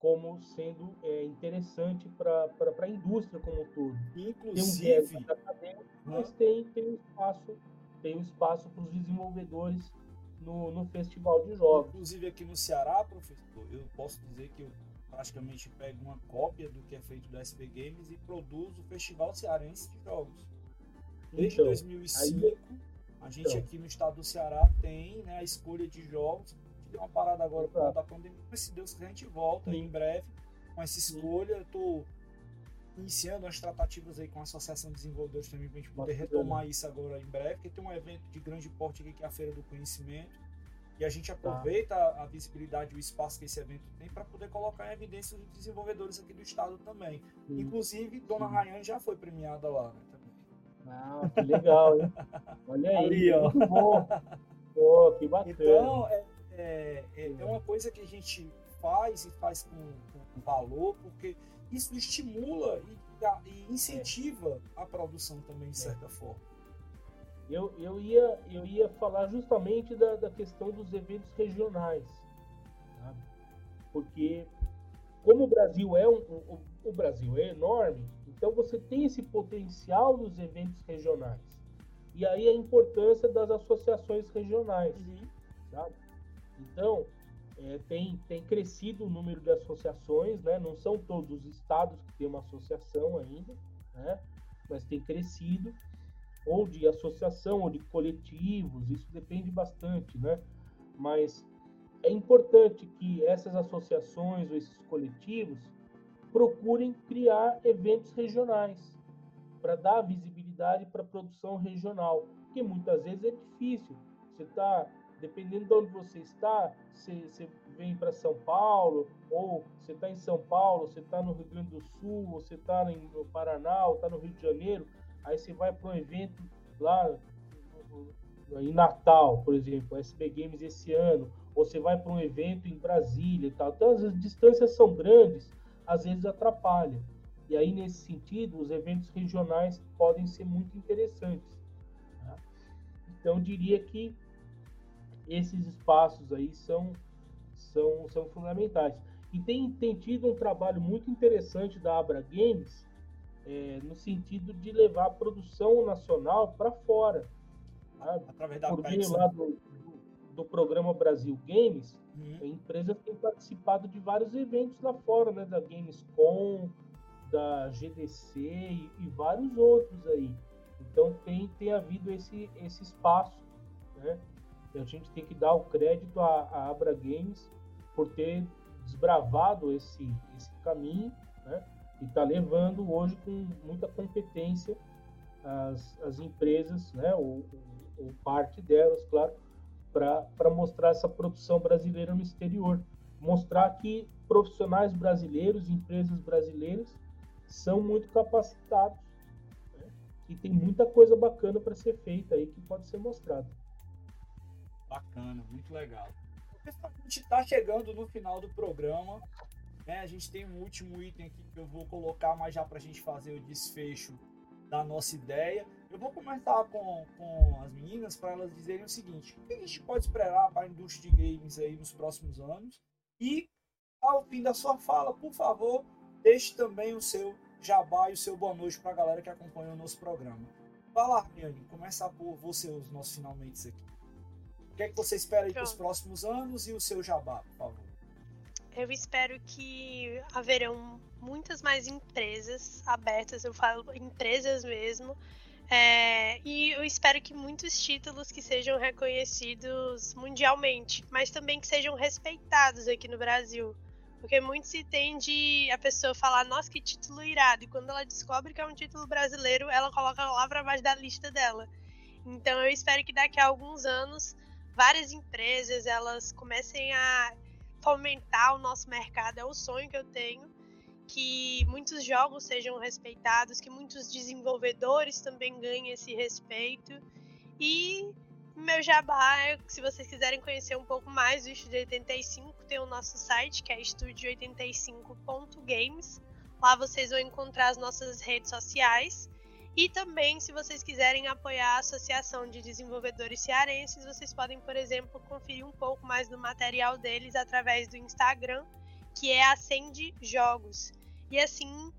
como sendo é, interessante para a indústria como um todo. Inclusive, tem um acadêmico, mas tem, tem um espaço tem um espaço para os desenvolvedores no, no festival de jogos. Inclusive aqui no Ceará, professor, eu posso dizer que eu praticamente pego uma cópia do que é feito da SP Games e produzo o Festival Cearense de Jogos. Desde então, 2005, aí, a gente então. aqui no estado do Ceará tem né, a escolha de jogos deu uma parada agora por conta da pandemia, mas se Deus quiser a gente volta em breve com essa escolha. Eu tô iniciando as tratativas aí com a Associação de Desenvolvedores também para a gente poder retomar isso agora em breve, porque tem um evento de grande porte aqui que é a Feira do Conhecimento. E a gente tá. aproveita tá. a visibilidade e o espaço que esse evento tem para poder colocar em evidência os desenvolvedores aqui do estado também. Sim. Inclusive, Dona Sim. Rayane já foi premiada lá, né? Também. Ah, que legal, hein? Olha aí. Ali, ó. Pô, que bacana. Então, é, é, é, é, uma coisa que a gente faz e faz com, com valor, porque isso estimula e, e incentiva a produção também, de é. certa forma. Eu, eu, ia, eu ia falar justamente da, da questão dos eventos regionais. Sabe? Porque como o Brasil é um, o, o Brasil é enorme, então você tem esse potencial dos eventos regionais. E aí a importância das associações regionais. Uhum. Sabe? Então, é, tem, tem crescido o número de associações, né? não são todos os estados que têm uma associação ainda, né? mas tem crescido, ou de associação, ou de coletivos, isso depende bastante, né? mas é importante que essas associações ou esses coletivos procurem criar eventos regionais para dar visibilidade para a produção regional, que muitas vezes é difícil. Você está dependendo de onde você está, você, você vem para São Paulo, ou você está em São Paulo, você está no Rio Grande do Sul, você está no Paraná, ou está no Rio de Janeiro, aí você vai para um evento lá em Natal, por exemplo, SB Games esse ano, ou você vai para um evento em Brasília e tal. Então as distâncias são grandes, às vezes atrapalha. E aí, nesse sentido, os eventos regionais podem ser muito interessantes. Tá? Então, eu diria que esses espaços aí são, são, são fundamentais. E tem, tem tido um trabalho muito interessante da Abra Games é, no sentido de levar a produção nacional para fora. Sabe? Através da Por meio lá do, do, programa Brasil Games, uhum. a empresa tem participado de vários eventos lá fora, né? da Gamescom, da GDC e, e vários outros aí. Então tem, tem havido esse, esse espaço né, a gente tem que dar o crédito à, à Abra Games por ter desbravado esse, esse caminho né? e está levando hoje com muita competência as, as empresas, né? ou, ou parte delas, claro, para mostrar essa produção brasileira no exterior. Mostrar que profissionais brasileiros, empresas brasileiras, são muito capacitados né? e tem muita coisa bacana para ser feita aí que pode ser mostrada. Bacana, muito legal. A gente está chegando no final do programa. Né? A gente tem um último item aqui que eu vou colocar, mas já para a gente fazer o desfecho da nossa ideia. Eu vou começar com, com as meninas para elas dizerem o seguinte: o que a gente pode esperar para a indústria de games aí nos próximos anos? E ao fim da sua fala, por favor, deixe também o seu jabá e o seu boa noite para a galera que acompanha o nosso programa. Fala, Armiane, começar por você os nossos finalmente aqui que é que você espera aí para os próximos anos e o seu jabá, por favor? Eu espero que haverão muitas mais empresas abertas, eu falo empresas mesmo, é, e eu espero que muitos títulos que sejam reconhecidos mundialmente, mas também que sejam respeitados aqui no Brasil. Porque muito se tende a pessoa falar, nossa, que título irado, e quando ela descobre que é um título brasileiro, ela coloca lá para baixo da lista dela. Então eu espero que daqui a alguns anos várias empresas elas comecem a fomentar o nosso mercado. É o sonho que eu tenho que muitos jogos sejam respeitados, que muitos desenvolvedores também ganhem esse respeito. E meu jabá é, se vocês quiserem conhecer um pouco mais do Estúdio 85, tem o nosso site que é estúdio85.games. Lá vocês vão encontrar as nossas redes sociais e também, se vocês quiserem apoiar a Associação de Desenvolvedores Cearenses, vocês podem, por exemplo, conferir um pouco mais do material deles através do Instagram, que é Acende Jogos. E assim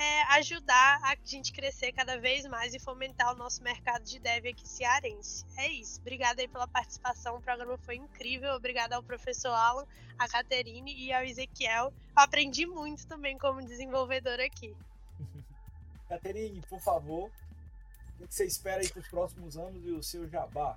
é, ajudar a gente crescer cada vez mais e fomentar o nosso mercado de dev aqui cearense. É isso. Obrigada aí pela participação. O programa foi incrível. Obrigada ao professor Alan, a Caterine e ao Ezequiel. Aprendi muito também como desenvolvedor aqui. Caterine, por favor, o que você espera aí para os próximos anos e o seu jabá?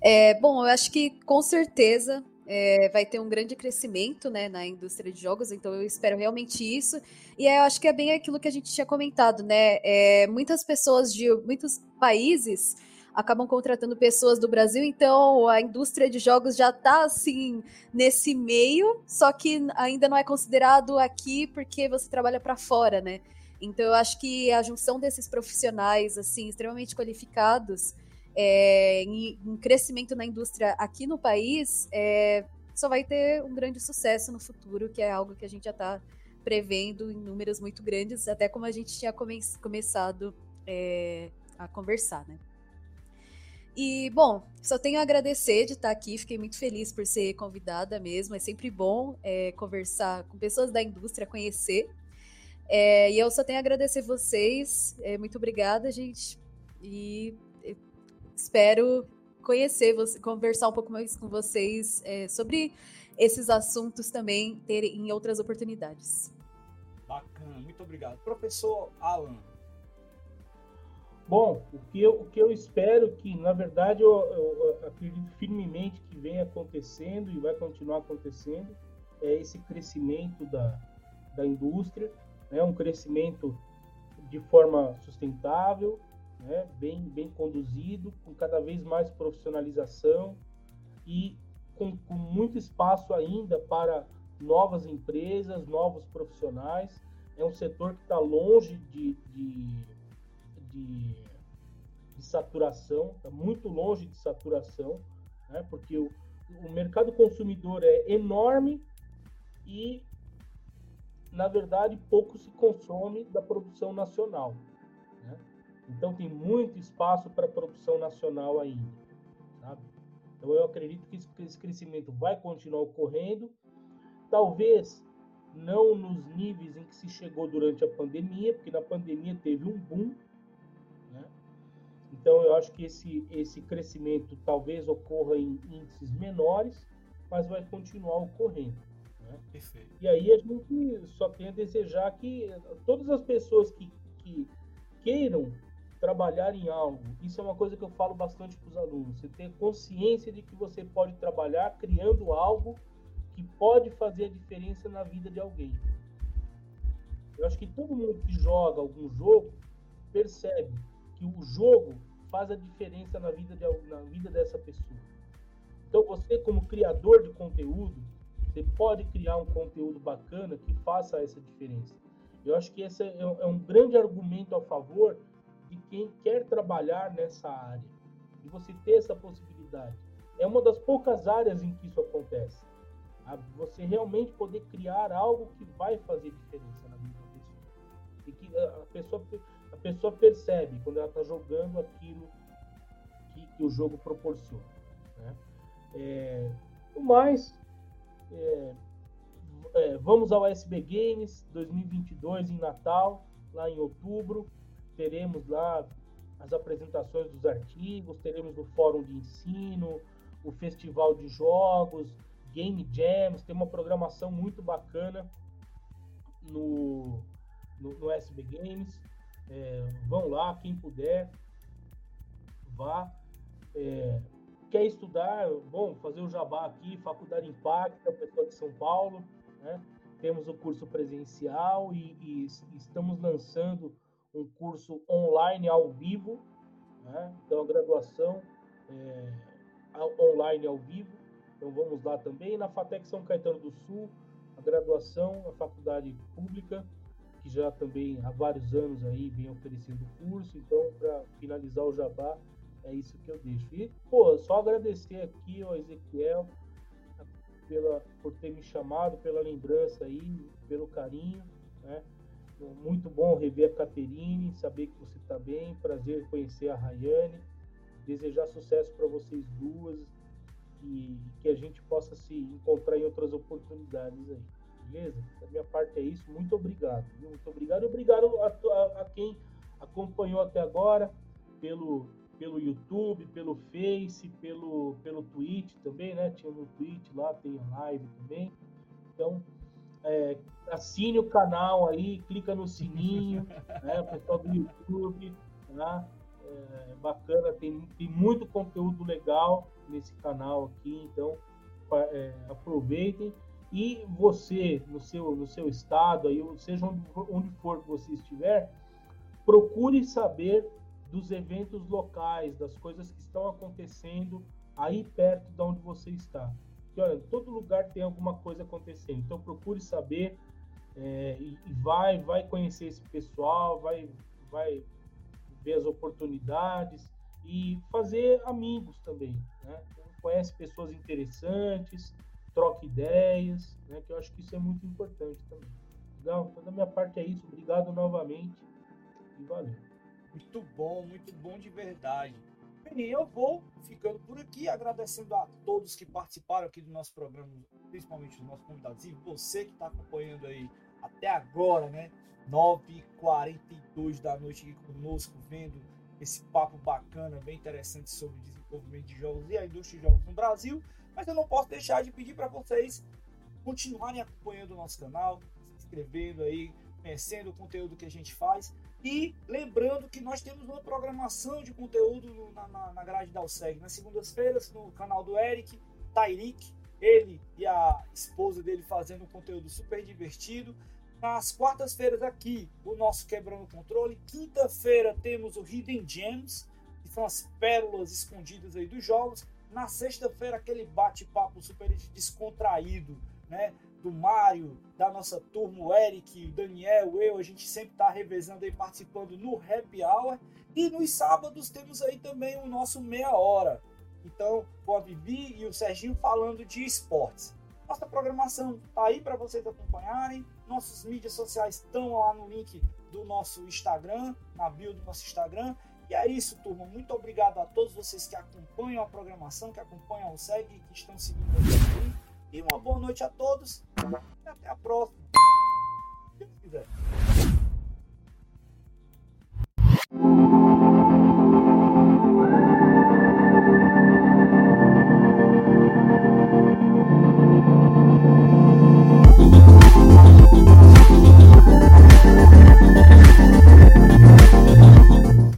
É, bom, eu acho que com certeza é, vai ter um grande crescimento né, na indústria de jogos, então eu espero realmente isso. E eu acho que é bem aquilo que a gente tinha comentado, né? É, muitas pessoas de muitos países acabam contratando pessoas do Brasil, então a indústria de jogos já está assim nesse meio, só que ainda não é considerado aqui porque você trabalha para fora, né? Então eu acho que a junção desses profissionais assim extremamente qualificados é, em, em, crescimento na indústria aqui no país é, só vai ter um grande sucesso no futuro, que é algo que a gente já está prevendo em números muito grandes, até como a gente tinha come começado é, a conversar, né? E, bom, só tenho a agradecer de estar aqui, fiquei muito feliz por ser convidada mesmo. É sempre bom é, conversar com pessoas da indústria, conhecer. É, e eu só tenho a agradecer vocês. É, muito obrigada, gente. E espero conhecer, conversar um pouco mais com vocês é, sobre esses assuntos também ter em outras oportunidades. Bacana, muito obrigado. Professor Alan, Bom, o que eu, o que eu espero que, na verdade, eu, eu, acredito firmemente que vem acontecendo e vai continuar acontecendo é esse crescimento da, da indústria, né? um crescimento de forma sustentável, né? bem, bem conduzido, com cada vez mais profissionalização e com, com muito espaço ainda para novas empresas, novos profissionais. É um setor que está longe de, de de, de saturação, está muito longe de saturação, né? porque o, o mercado consumidor é enorme e, na verdade, pouco se consome da produção nacional. Né? Então, tem muito espaço para produção nacional ainda. Sabe? Então, eu acredito que esse crescimento vai continuar ocorrendo. Talvez não nos níveis em que se chegou durante a pandemia, porque na pandemia teve um boom, então, eu acho que esse, esse crescimento talvez ocorra em índices menores, mas vai continuar ocorrendo. Né? Perfeito. E aí a gente só tem a desejar que todas as pessoas que, que queiram trabalhar em algo, isso é uma coisa que eu falo bastante para os alunos, você ter consciência de que você pode trabalhar criando algo que pode fazer a diferença na vida de alguém. Eu acho que todo mundo que joga algum jogo percebe que o jogo faz a diferença na vida, de, na vida dessa pessoa. Então, você, como criador de conteúdo, você pode criar um conteúdo bacana que faça essa diferença. Eu acho que esse é, é um grande argumento a favor de quem quer trabalhar nessa área. E você ter essa possibilidade. É uma das poucas áreas em que isso acontece. Você realmente poder criar algo que vai fazer diferença na vida da pessoa. E que a pessoa a pessoa percebe quando ela está jogando aquilo que, que, o jogo proporciona. Né? É, o mais, é, é, vamos ao SB Games 2022 em Natal, lá em outubro. Teremos lá as apresentações dos artigos, teremos o fórum de ensino, o festival de jogos, game jams, tem uma programação muito bacana no, no, no SB Games. É, vão lá, quem puder, vá. É, quer estudar, bom, fazer o jabá aqui, Faculdade Impacta, pessoal de São Paulo, né? Temos o curso presencial e, e, estamos lançando um curso online ao vivo, né? Então, a graduação é, online ao vivo. Então, vamos lá também. Na FATEC São Caetano do Sul, a graduação, a faculdade pública, que já também há vários anos aí vem oferecendo curso. Então, para finalizar o jabá, é isso que eu deixo. E, pô, só agradecer aqui ao Ezequiel pela, por ter me chamado, pela lembrança aí, pelo carinho, né? Muito bom rever a Caterine, saber que você está bem, prazer conhecer a Rayane, desejar sucesso para vocês duas e que a gente possa se encontrar em outras oportunidades aí. Beleza? Da minha parte é isso. Muito obrigado. Muito obrigado. E obrigado a, a, a, quem acompanhou até agora pelo, pelo YouTube, pelo Face, pelo, pelo Twitch também, né? Tinha no Twitch lá, tem live também. Então, é, assine o canal aí, clica no sininho, né? O pessoal do YouTube, tá? É, bacana, tem, tem muito conteúdo legal nesse canal aqui, então é, aproveitem. E você, no seu, no seu estado, aí, seja onde, onde for que você estiver, procure saber dos eventos locais, das coisas que estão acontecendo aí perto de onde você está. Porque, olha, todo lugar tem alguma coisa acontecendo. Então, procure saber é, e, e, vai, vai conhecer esse pessoal, vai, vai ver as oportunidades e fazer amigos também. Né? Conhece pessoas interessantes, troca ideias, né? Que eu acho que isso é muito importante também. Legal? Então, da minha parte é isso. Obrigado novamente e valeu. Muito bom, muito bom de verdade. Bem, eu vou ficando por aqui, agradecendo a todos que participaram aqui do nosso programa, principalmente os nossos convidados, e você que está acompanhando aí até agora, né? 9h42 da noite aqui conosco, vendo esse papo bacana, bem interessante sobre desenvolvimento de jogos e a indústria de jogos no Brasil. Mas eu não posso deixar de pedir para vocês continuarem acompanhando o nosso canal, se inscrevendo aí, conhecendo o conteúdo que a gente faz. E lembrando que nós temos uma programação de conteúdo na, na, na grade da Alseg. Nas segundas-feiras, no canal do Eric, Tairik, ele e a esposa dele fazendo um conteúdo super divertido. Nas quartas-feiras aqui, o nosso Quebrando Controle. Quinta-feira temos o Hidden Gems, que são as pérolas escondidas aí dos jogos. Na sexta-feira, aquele bate-papo super descontraído, né? Do Mário, da nossa turma, o Eric, o Daniel, eu, a gente sempre está revezando aí, participando no Happy Hour. E nos sábados temos aí também o nosso Meia Hora. Então, com a Vivi e o Serginho falando de esportes. Nossa programação está aí para vocês acompanharem. Nossas mídias sociais estão lá no link do nosso Instagram, na bio do nosso Instagram. E é isso, turma. Muito obrigado a todos vocês que acompanham a programação, que acompanham o SEG, que estão seguindo aqui. E uma boa noite a todos. E até a próxima. Se quiser.